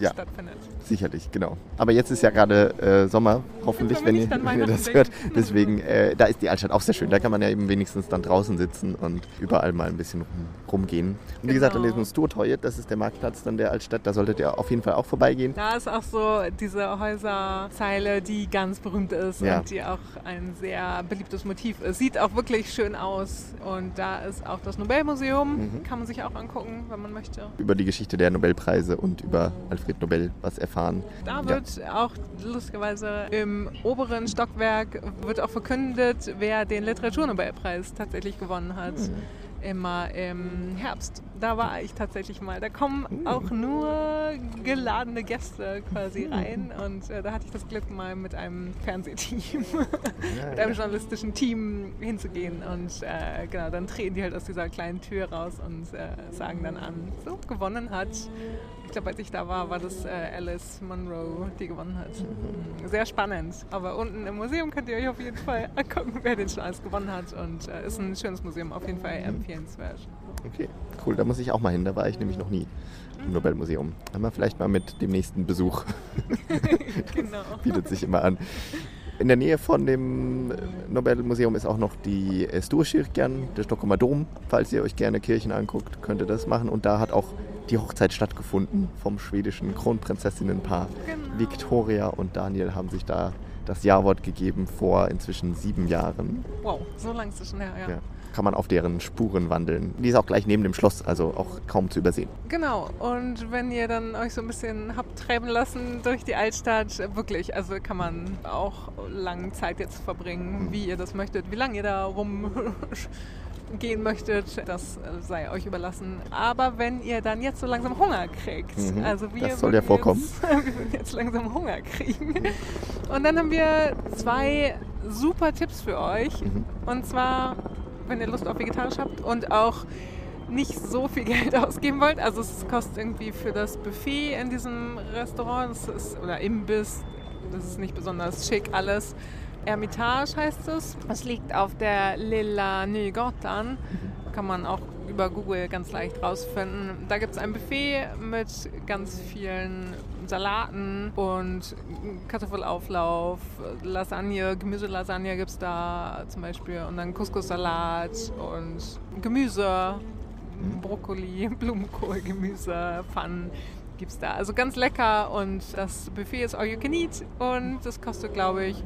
ja, stattfindet. Sicherlich, genau. Aber jetzt ist ja gerade äh, Sommer, hoffentlich, wenn ihr, wenn ihr, das hört. Deswegen, äh, da ist die Altstadt auch sehr schön. Da kann man ja eben wenigstens dann draußen sitzen und überall mal ein bisschen rum, rumgehen. Und wie genau. gesagt, an diesem Sturtoyet, das ist der Marktplatz dann der Altstadt, da solltet ihr auf jeden Fall auch vorbeigehen. Da ist auch so diese Häuserzeile, die ganz berühmt ist ja. und die auch ein sehr beliebtes Motiv ist. Sieht auch wirklich schön aus. Und da ist auch das Nobelmuseum, mhm. kann man sich auch angucken, wenn man möchte. Über die Geschichte der Nobelpreise und über Alfred Alfred Nobel was erfahren. Da wird ja. auch lustigerweise im oberen Stockwerk wird auch verkündet, wer den Literaturnobelpreis tatsächlich gewonnen hat. Mhm immer im Herbst. Da war ich tatsächlich mal. Da kommen uh. auch nur geladene Gäste quasi uh. rein und äh, da hatte ich das Glück, mal mit einem Fernsehteam, mit einem journalistischen Team hinzugehen und äh, genau, dann treten die halt aus dieser kleinen Tür raus und äh, sagen dann an, so gewonnen hat. Ich glaube, als ich da war, war das äh, Alice Monroe, die gewonnen hat. Mhm. Sehr spannend. Aber unten im Museum könnt ihr euch auf jeden Fall angucken, wer den schon alles gewonnen hat und äh, ist ein schönes Museum, auf jeden Fall empfehlen empfehlenswert. Okay, cool. Da muss ich auch mal hin. Da war ich nämlich noch nie im Nobelmuseum. Einmal vielleicht mal mit dem nächsten Besuch. genau. Bietet sich immer an. In der Nähe von dem Nobelmuseum ist auch noch die Storkyrkan, der Stockholmer Dom. Falls ihr euch gerne Kirchen anguckt, könnt ihr das machen. Und da hat auch die Hochzeit stattgefunden vom schwedischen Kronprinzessinnenpaar. Genau. Victoria und Daniel haben sich da das Jawort gegeben vor inzwischen sieben Jahren. Wow, so lang ist es schon her, ja. ja kann man auf deren Spuren wandeln. Die ist auch gleich neben dem Schloss, also auch kaum zu übersehen. Genau, und wenn ihr dann euch so ein bisschen habt treiben lassen durch die Altstadt, wirklich, also kann man auch lange Zeit jetzt verbringen, mhm. wie ihr das möchtet, wie lange ihr da rum gehen möchtet, das sei euch überlassen. Aber wenn ihr dann jetzt so langsam Hunger kriegt, mhm, also wir das soll ja vorkommen. Jetzt, wir würden jetzt langsam Hunger kriegen. Und dann haben wir zwei super Tipps für euch. Mhm. Und zwar wenn ihr Lust auf vegetarisch habt und auch nicht so viel Geld ausgeben wollt. Also es kostet irgendwie für das Buffet in diesem Restaurant ist, oder Imbiss, das ist nicht besonders schick alles. Ermitage heißt es. Es liegt auf der Lilla Nygatan. Kann man auch über Google ganz leicht rausfinden. Da gibt es ein Buffet mit ganz vielen Salaten und Kartoffelauflauf, Lasagne, Gemüselasagne gibt es da zum Beispiel und dann Couscous-Salat und Gemüse, Brokkoli, Blumenkohl, Gemüse, Pfannen gibt es da. Also ganz lecker und das Buffet ist all you can eat und das kostet, glaube ich,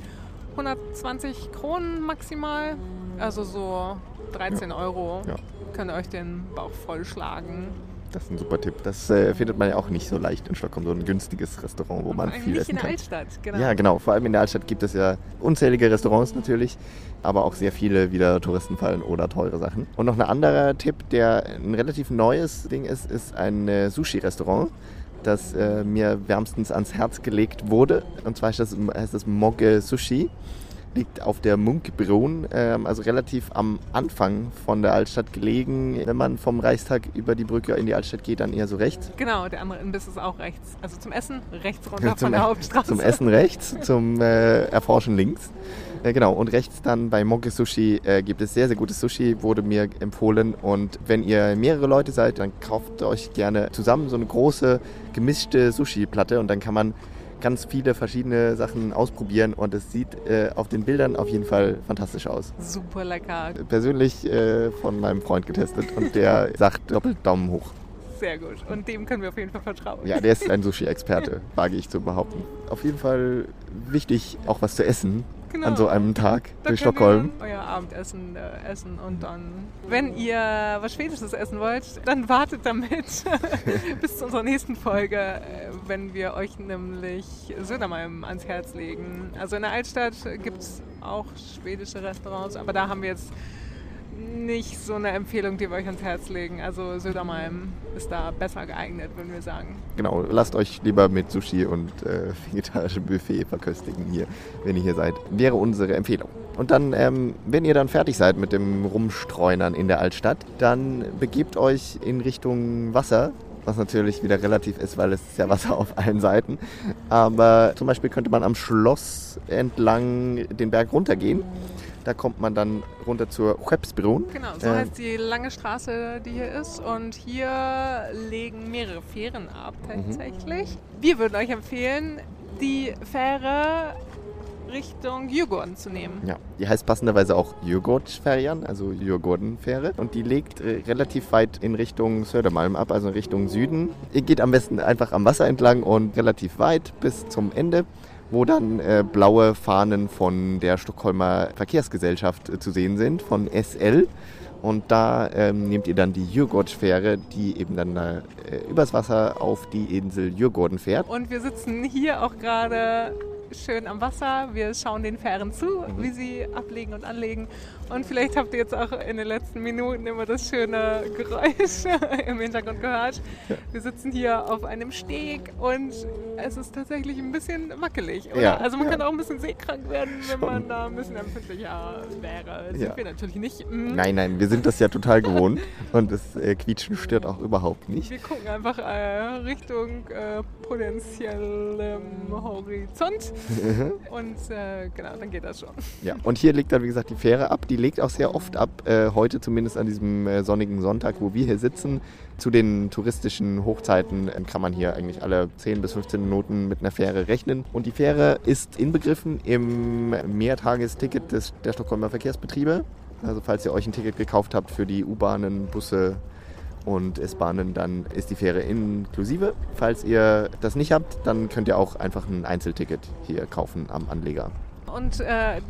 120 Kronen maximal. Also so 13 Euro. Ja. Könnt ihr euch den Bauch vollschlagen. Das ist ein super Tipp. Das äh, findet man ja auch nicht so leicht in Stockholm, so ein günstiges Restaurant, wo man viel nicht essen in der kann. Altstadt, genau. Ja, genau. Vor allem in der Altstadt gibt es ja unzählige Restaurants natürlich, aber auch sehr viele wieder Touristenfallen oder teure Sachen. Und noch ein anderer Tipp, der ein relativ neues Ding ist, ist ein äh, Sushi-Restaurant, das äh, mir wärmstens ans Herz gelegt wurde. Und zwar heißt das, heißt das Mogge Sushi. Liegt auf der Munkbron, ähm, also relativ am Anfang von der Altstadt gelegen. Wenn man vom Reichstag über die Brücke in die Altstadt geht, dann eher so rechts. Genau, der andere Imbiss ist auch rechts. Also zum Essen rechts runter zum, von der Hauptstraße. Zum Essen rechts, zum äh, Erforschen links. Äh, genau, und rechts dann bei Monkey Sushi äh, gibt es sehr, sehr gutes Sushi, wurde mir empfohlen. Und wenn ihr mehrere Leute seid, dann kauft euch gerne zusammen so eine große gemischte Sushi-Platte und dann kann man ganz viele verschiedene Sachen ausprobieren und es sieht äh, auf den Bildern auf jeden Fall fantastisch aus. Super lecker. Persönlich äh, von meinem Freund getestet und der sagt doppelt Daumen hoch. Sehr gut. Und dem können wir auf jeden Fall vertrauen. Ja, der ist ein Sushi-Experte, wage ich zu behaupten. Auf jeden Fall wichtig, auch was zu essen Genau. an so einem Tag Da durch Stockholm. Euer Abendessen äh, essen und dann, wenn ihr was Schwedisches essen wollt, dann wartet damit bis zu unserer nächsten Folge, äh, wenn wir euch nämlich Södermalm ans Herz legen. Also in der Altstadt gibt es auch schwedische Restaurants, aber da haben wir jetzt nicht so eine Empfehlung, die wir euch ans Herz legen. Also Södermalm ist da besser geeignet, würden wir sagen. Genau, lasst euch lieber mit Sushi und äh, vegetarischem Buffet verköstigen hier, wenn ihr hier seid. Wäre unsere Empfehlung. Und dann, ähm, wenn ihr dann fertig seid mit dem Rumstreunern in der Altstadt, dann begebt euch in Richtung Wasser. Was natürlich wieder relativ ist, weil es ist ja Wasser auf allen Seiten. Aber zum Beispiel könnte man am Schloss entlang den Berg runtergehen. Da kommt man dann runter zur Skeppsbron. Genau, so Ähm, heißt die lange Straße, die hier ist. Und hier legen mehrere Fähren ab tatsächlich. Wir würden euch empfehlen, die Fähre Richtung Djurgården zu nehmen. Ja, die heißt passenderweise auch Djurgårdsfärjan, also Djurgårdenfähre. Und die legt äh, relativ weit in Richtung Södermalm ab, also in Richtung Süden. Ihr geht am besten einfach am Wasser entlang und relativ weit bis zum Ende, wo dann äh, blaue Fahnen von der Stockholmer Verkehrsgesellschaft äh, zu sehen sind, von SL. Und da ähm, nehmt ihr dann die Djurgårdsfähre, die eben dann äh, übers Wasser auf die Insel Djurgården fährt. Und wir sitzen hier auch gerade schön am Wasser. Wir schauen den Fähren zu, Mhm. wie sie ablegen und anlegen. Und vielleicht habt ihr jetzt auch in den letzten Minuten immer das schöne Geräusch im Hintergrund gehört. Wir sitzen hier auf einem Steg und es ist tatsächlich ein bisschen wackelig. Oder? Ja, also man ja. kann auch ein bisschen seekrank werden, wenn man da ein bisschen empfindlicher wäre. Sind Ja. wir natürlich nicht. Mm. Nein, nein, wir sind das ja total gewohnt. Und das äh, Quietschen stört auch überhaupt nicht. Wir gucken einfach äh, Richtung äh, potenziellem Horizont und äh, genau, dann geht das schon. Ja, und hier legt dann, wie gesagt, die Fähre ab. Die legt auch sehr oft ab, äh, heute zumindest an diesem äh, sonnigen Sonntag, wo wir hier sitzen. Zu den touristischen Hochzeiten ähm, kann man hier eigentlich alle 10 bis 15 Minuten mit einer Fähre rechnen. Und die Fähre ist inbegriffen im Mehrtagesticket des, der Stockholmer Verkehrsbetriebe. Also falls ihr euch ein Ticket gekauft habt für die U-Bahnen, Busse und S-Bahnen, dann ist die Fähre inklusive. Falls ihr das nicht habt, dann könnt ihr auch einfach ein Einzelticket hier kaufen am Anleger. Und äh,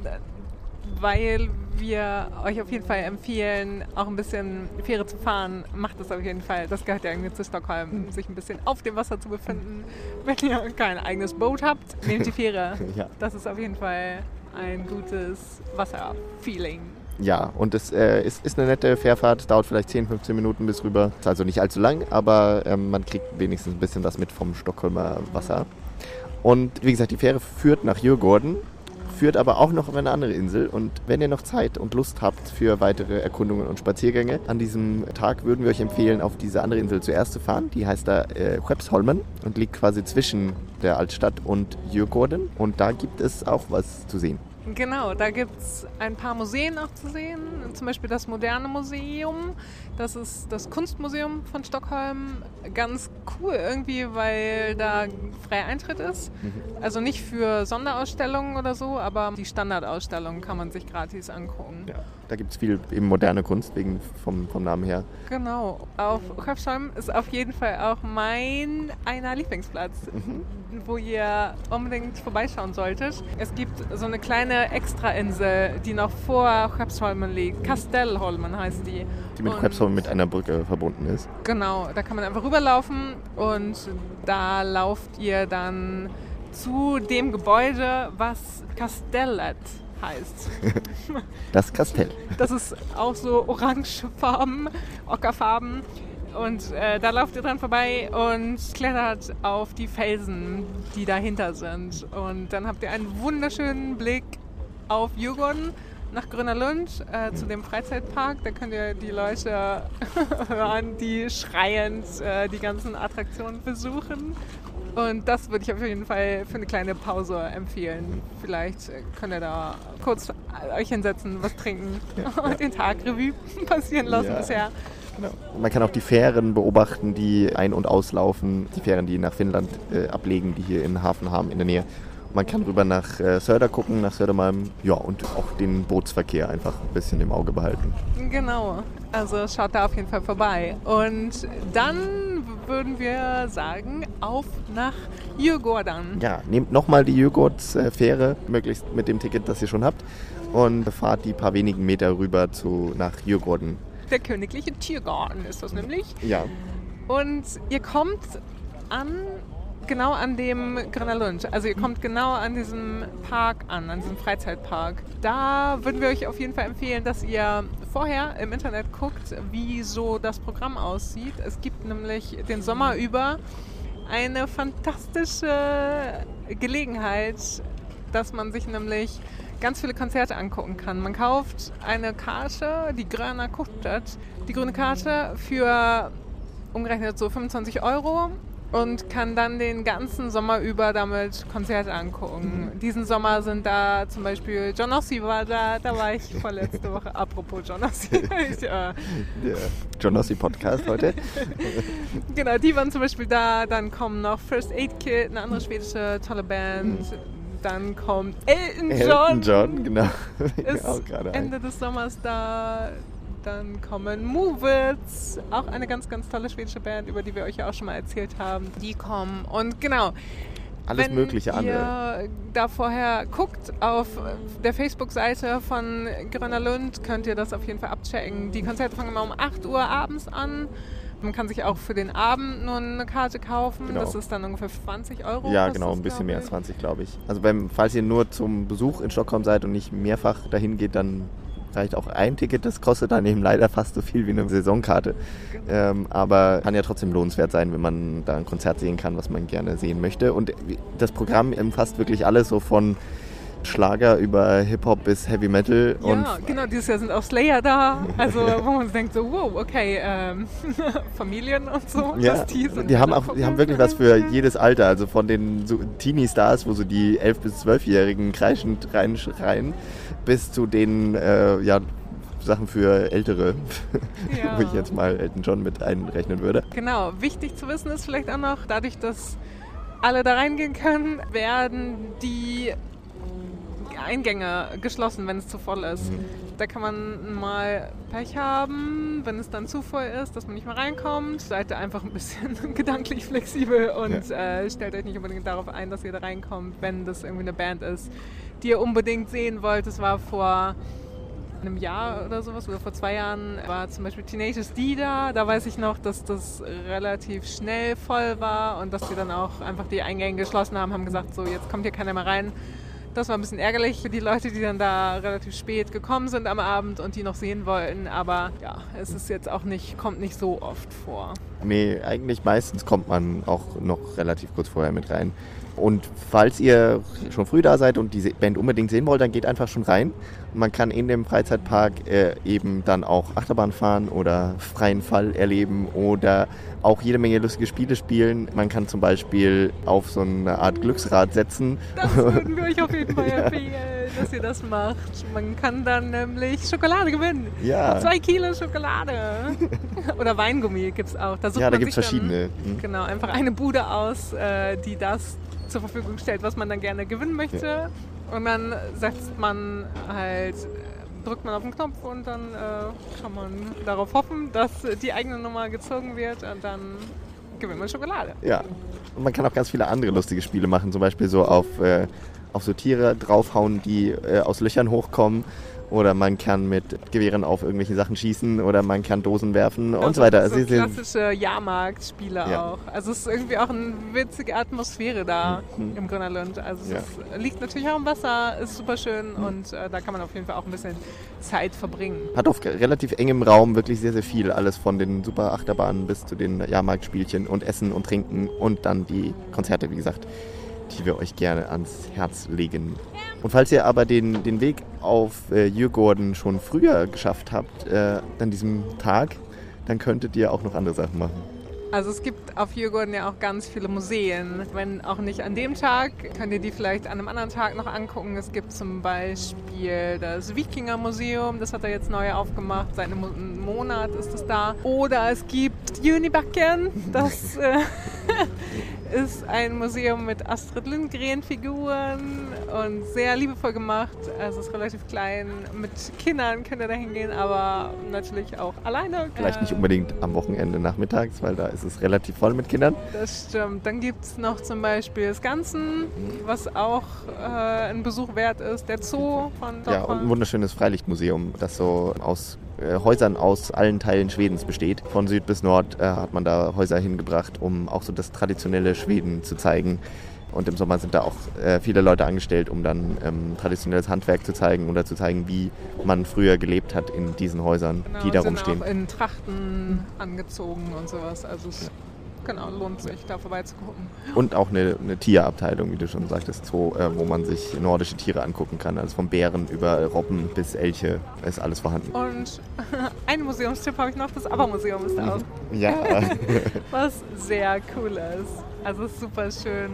weil wir euch auf jeden Fall empfehlen, auch ein bisschen Fähre zu fahren, macht es auf jeden Fall. Das gehört ja irgendwie zu Stockholm, sich ein bisschen auf dem Wasser zu befinden. Wenn ihr kein eigenes Boot habt, nehmt die Fähre. Ja. Das ist auf jeden Fall ein gutes Wasserfeeling. Ja, und es äh, ist, ist eine nette Fährfahrt, dauert vielleicht 10, 15 Minuten bis rüber. Ist also nicht allzu lang, aber ähm, man kriegt wenigstens ein bisschen was mit vom Stockholmer Wasser. Und wie gesagt, die Fähre führt nach Djurgården, führt aber auch noch auf eine andere Insel. Und wenn ihr noch Zeit und Lust habt für weitere Erkundungen und Spaziergänge, an diesem Tag würden wir euch empfehlen, auf diese andere Insel zuerst zu fahren. Die heißt da äh, Skeppsholmen und liegt quasi zwischen der Altstadt und Djurgården. Und da gibt es auch was zu sehen. Genau, da gibt es ein paar Museen auch zu sehen. Zum Beispiel das Moderne Museum. Das ist das Kunstmuseum von Stockholm. Ganz cool irgendwie, weil da freier Eintritt ist. Also nicht für Sonderausstellungen oder so, aber die Standardausstellungen kann man sich gratis angucken. Ja. Da gibt es viel eben moderne Kunst, wegen vom, vom Namen her. Genau. Auf Skeppsholm ist auf jeden Fall auch mein einer Lieblingsplatz. Wo ihr unbedingt vorbeischauen solltet. Es gibt so eine kleine Extrainsel, die noch vor Skeppsholmen liegt. Kastellholmen heißt die. Die mit Und- Krebsholm mit einer Brücke verbunden ist. Genau, da kann man einfach rüberlaufen und da lauft ihr dann zu dem Gebäude, was Castellet heißt. Das Kastell. Das ist auch so orangefarben, ockerfarben. Und äh, da lauft ihr dran vorbei und klettert auf die Felsen, die dahinter sind. Und dann habt ihr einen wunderschönen Blick auf Djurgården nach Grüner Lund äh, zu dem Freizeitpark. Da könnt ihr die Leute hören, die schreiend äh, die ganzen Attraktionen besuchen. Und das würde ich auf jeden Fall für eine kleine Pause empfehlen. Vielleicht äh, könnt ihr da kurz euch hinsetzen, was trinken und den Tag Revue passieren lassen Ja. bisher. Genau. Man kann auch die Fähren beobachten, die ein- und auslaufen. Die Fähren, die nach Finnland äh, ablegen, die hier einen Hafen haben in der Nähe. Man kann rüber nach äh, Söder gucken, nach Södermalm. Ja, und auch den Bootsverkehr einfach ein bisschen im Auge behalten. Genau, also schaut da auf jeden Fall vorbei. Und dann würden wir sagen, auf nach Djurgården. Ja, nehmt nochmal die Jögurts-Fähre, möglichst mit dem Ticket, das ihr schon habt. Und fahrt die paar wenigen Meter rüber zu, nach Djurgården. Der königliche Tiergarten ist das nämlich. Ja, Und ihr kommt an, genau an dem Grönalund. Also ihr kommt genau an diesem Park an, an diesem Freizeitpark. Da würden wir euch auf jeden Fall empfehlen, dass ihr vorher im Internet guckt, wie so das Programm aussieht. Es gibt nämlich den Sommer über eine fantastische Gelegenheit, dass man sich nämlich ganz viele Konzerte angucken kann. Man kauft eine Karte, die Gröna Kortet, die grüne Karte für umgerechnet so 25 Euro und kann dann den ganzen Sommer über damit Konzerte angucken. Diesen Sommer sind da zum Beispiel John Ossie war da, da war ich vorletzte Woche. Apropos John Ossie. ich, äh, der John Ossie Podcast heute. Genau, die waren zum Beispiel da. Dann kommen noch First Aid Kit, eine andere schwedische tolle Band. Dann kommt Elton John. Elton John, genau. Ist auch gerade ein. Ende des Sommers da. Dann kommen Movits, auch eine ganz, ganz tolle schwedische Band, über die wir euch ja auch schon mal erzählt haben. Die kommen. Und genau, Alles wenn mögliche ihr andere. da vorher guckt auf der Facebook-Seite von Gröner Lund, könnt ihr das auf jeden Fall abchecken. Die Konzerte fangen immer um 8 Uhr abends an. Man kann sich auch für den Abend nur eine Karte kaufen. Genau. Das ist dann ungefähr 20 Euro. Ja, genau, ein bisschen mehr als ich. 20, glaube ich. Also beim, falls ihr nur zum Besuch in Stockholm seid und nicht mehrfach dahin geht, dann reicht auch ein Ticket. Das kostet dann eben leider fast so viel wie eine Saisonkarte. Ähm, aber kann ja trotzdem lohnenswert sein, wenn man da ein Konzert sehen kann, was man gerne sehen möchte. Und das Programm umfasst wirklich alles, so von Schlager über Hip-Hop bis Heavy Metal. Ja, und genau, dieses Jahr sind auch Slayer da. Also, wo man denkt, so, wow, okay, ähm, Familien und so. Ja, die, die haben, auch, die haben wirklich was für jedes Alter. Also von den so Teenie-Stars, wo so die 11- bis 12-Jährigen kreischend reinschreien, bis zu den äh, ja, Sachen für Ältere, Ja. wo ich jetzt mal Elton John mit einrechnen würde. Genau, wichtig zu wissen ist vielleicht auch noch, dadurch, dass alle da reingehen können, werden die Eingänge geschlossen, wenn es zu voll ist. Mhm. Da kann man mal Pech haben, wenn es dann zu voll ist, dass man nicht mehr reinkommt. Seid einfach ein bisschen gedanklich flexibel und äh, stellt euch nicht unbedingt darauf ein, dass ihr da reinkommt, wenn das irgendwie eine Band ist, die ihr unbedingt sehen wollt. Das war vor einem Jahr oder sowas, oder vor zwei Jahren war zum Beispiel Tenacious D da. Da weiß ich noch, dass das relativ schnell voll war und dass die dann auch einfach die Eingänge geschlossen haben, haben gesagt, so jetzt kommt hier keiner mehr rein. Das war ein bisschen ärgerlich für die Leute, die dann da relativ spät gekommen sind am Abend und die noch sehen wollten. Aber ja, es ist jetzt auch nicht, kommt nicht so oft vor. Nee, eigentlich meistens kommt man auch noch relativ kurz vorher mit rein. Und falls ihr schon früh da seid und diese Band unbedingt sehen wollt, dann geht einfach schon rein. Man kann in dem Freizeitpark äh, eben dann auch Achterbahn fahren oder freien Fall erleben oder auch jede Menge lustige Spiele spielen. Man kann zum Beispiel auf so eine Art Glücksrad setzen. Das würden wir euch auf jeden Fall empfehlen, dass ihr das macht. Man kann dann nämlich Schokolade gewinnen. Ja, Zwei Kilo Schokolade. Oder Weingummi gibt es auch. Da sucht ja da gibt es sich dann- verschiedene. Mhm. Genau, einfach eine Bude aus, äh, die das zur Verfügung stellt, was man dann gerne gewinnen möchte. Und dann setzt man halt, drückt man auf den Knopf und dann äh, kann man darauf hoffen, dass die eigene Nummer gezogen wird und dann gewinnt man Schokolade. Ja. Und man kann auch ganz viele andere lustige Spiele machen, zum Beispiel so auf, äh, auf so Tiere draufhauen, die äh, aus Löchern hochkommen oder man kann mit Gewehren auf irgendwelche Sachen schießen oder man kann Dosen werfen Also und so weiter. So Sie sind- klassische Jahrmarktspiele Ja. auch. Also es ist irgendwie auch eine witzige Atmosphäre da Mhm. im Grünerlund. Also es Ja. ist, liegt natürlich auch im Wasser, ist super schön und äh, da kann man auf jeden Fall auch ein bisschen Zeit verbringen. hat auf relativ engem Raum wirklich sehr, sehr viel. Alles von den super Achterbahnen bis zu den Jahrmarktspielchen und Essen und Trinken und dann die Konzerte, wie gesagt, die wir euch gerne ans Herz legen. Und falls ihr aber den, den Weg auf äh, Jürgorden schon früher geschafft habt, äh, an diesem Tag, dann könntet ihr auch noch andere Sachen machen. Also es gibt auf Jürgorden ja auch ganz viele Museen. Wenn auch nicht an dem Tag, könnt ihr die vielleicht an einem anderen Tag noch angucken. Es gibt zum Beispiel das Wikinger-Museum, das hat er jetzt neu aufgemacht. Seit einem Monat ist es da. Oder es gibt Junibacken, das äh, ist ein Museum mit Astrid Lindgren-Figuren und sehr liebevoll gemacht. Also es ist relativ klein. Mit Kindern könnt ihr da hingehen, aber natürlich auch alleine. Vielleicht nicht Ähm, unbedingt am Wochenende nachmittags, weil da ist es relativ voll mit Kindern. Das stimmt. Dann gibt es noch zum Beispiel das Ganzen, was auch äh, ein Besuch wert ist. Der Zoo von Ja, und ein wunderschönes Freilichtmuseum, das so aus Häusern aus allen Teilen Schwedens besteht. Von Süd bis Nord äh, hat man da Häuser hingebracht, um auch so das traditionelle Schweden zu zeigen. Und im Sommer sind da auch äh, viele Leute angestellt, um dann ähm, traditionelles Handwerk zu zeigen oder zu zeigen, wie man früher gelebt hat in diesen Häusern, Genau, die da rumstehen. auch in Trachten angezogen und sowas. Also es genau, lohnt sich, da vorbeizugucken. Und auch eine, eine Tierabteilung, wie du schon sagtest, Zoo, äh, wo man sich nordische Tiere angucken kann. Also von Bären über Robben bis Elche ist alles vorhanden. Und einen Museumstipp habe ich noch, das Aber-Museum ist da auch, Ja, was sehr cool ist. Also super schön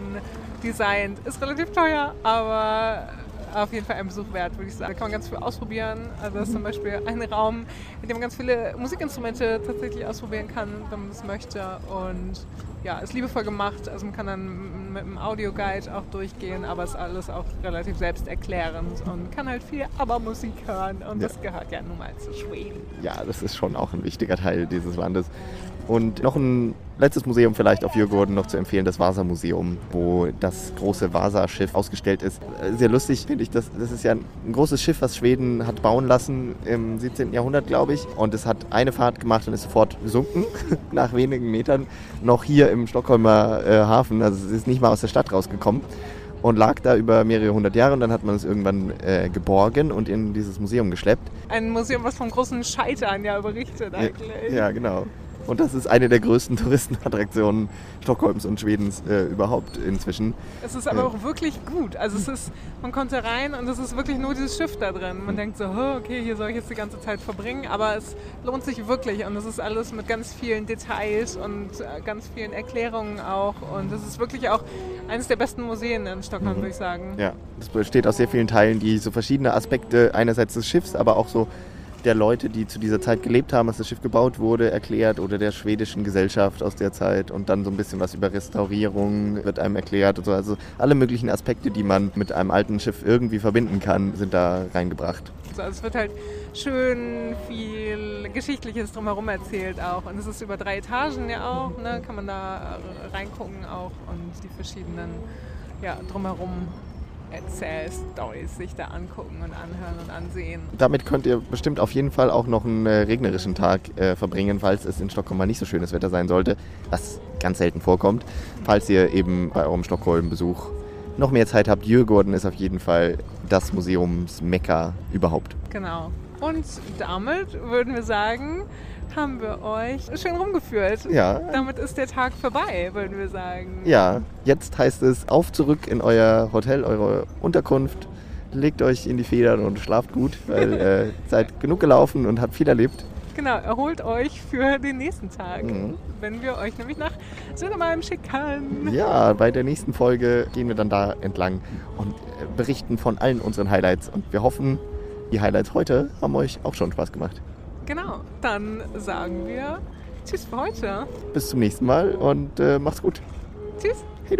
designt. Ist relativ teuer, aber auf jeden Fall ein Besuch wert, würde ich sagen. Da kann man ganz viel ausprobieren. Also das ist zum Beispiel ein Raum, in dem man ganz viele Musikinstrumente tatsächlich ausprobieren kann, wenn man das möchte. Und ja, ist liebevoll gemacht. Also man kann dann mit einem Audioguide auch durchgehen, aber ist alles auch relativ selbsterklärend und kann halt viel Aber-Musik hören. Und Ja. das gehört ja nun mal zu Schweden. ja, das ist schon auch ein wichtiger Teil dieses Landes. Und noch ein letztes Museum vielleicht auf Jürgorden noch zu empfehlen, das Vasa-Museum, wo das große Vasa-Schiff ausgestellt ist. Äh, Sehr lustig finde ich, das, das ist ja ein großes Schiff, was Schweden hat bauen lassen im 17. Jahrhundert, glaube ich. Und es hat eine Fahrt gemacht und ist sofort gesunken, nach wenigen Metern, noch hier im Stockholmer äh, Hafen. Also es ist nicht mal aus der Stadt rausgekommen und lag da über mehrere hundert Jahre und dann hat man es irgendwann äh, geborgen und in dieses Museum geschleppt. Ein Museum, was vom großen Scheitern ja berichtet eigentlich. Ja, genau. Und das ist eine der größten Touristenattraktionen Stockholms und Schwedens äh, überhaupt inzwischen. Es ist aber Ja. auch wirklich gut. Also es ist, man konnte rein und es ist wirklich nur dieses Schiff da drin. Man denkt so, "Oh, okay, hier soll ich jetzt die ganze Zeit verbringen, aber es lohnt sich wirklich und es ist alles mit ganz vielen Details und äh, ganz vielen Erklärungen auch und es ist wirklich auch eines der besten Museen in Stockholm, würde ich sagen. Ja, das besteht aus sehr vielen Teilen, die so verschiedene Aspekte einerseits des Schiffs, aber auch so der Leute, die zu dieser Zeit gelebt haben, als das Schiff gebaut wurde, erklärt oder der schwedischen Gesellschaft aus der Zeit und dann so ein bisschen was über Restaurierung wird einem erklärt und so. Also alle möglichen Aspekte, die man mit einem alten Schiff irgendwie verbinden kann, sind da reingebracht. Also es wird halt schön viel Geschichtliches drumherum erzählt auch. Und es ist über drei Etagen ja auch, ne? kann man da reingucken auch und die verschiedenen ja, drumherum Erzählstories sich da angucken und anhören und ansehen. Damit könnt ihr bestimmt auf jeden Fall auch noch einen äh, regnerischen Tag äh, verbringen, falls es in Stockholm mal nicht so schönes Wetter sein sollte, was ganz selten vorkommt. Falls ihr eben bei eurem Stockholm-Besuch noch mehr Zeit habt, Djurgården ist auf jeden Fall das Museumsmekka überhaupt. Genau. Und damit würden wir sagen, haben wir euch schön rumgeführt. Ja, Damit ist der Tag vorbei, würden wir sagen. ja, jetzt heißt es auf zurück in euer Hotel, eure Unterkunft. Legt euch in die Federn und schlaft gut, weil äh, seid genug gelaufen und habt viel erlebt. Genau, erholt euch für den nächsten Tag, Mhm. wenn wir euch nämlich nach Södermalm schicken. Ja, bei der nächsten Folge gehen wir dann da entlang und äh, berichten von allen unseren Highlights. Und wir hoffen, die Highlights heute haben euch auch schon Spaß gemacht. Genau, dann sagen wir Tschüss für heute. Bis zum nächsten Mal und äh, macht's gut. Tschüss. Hey.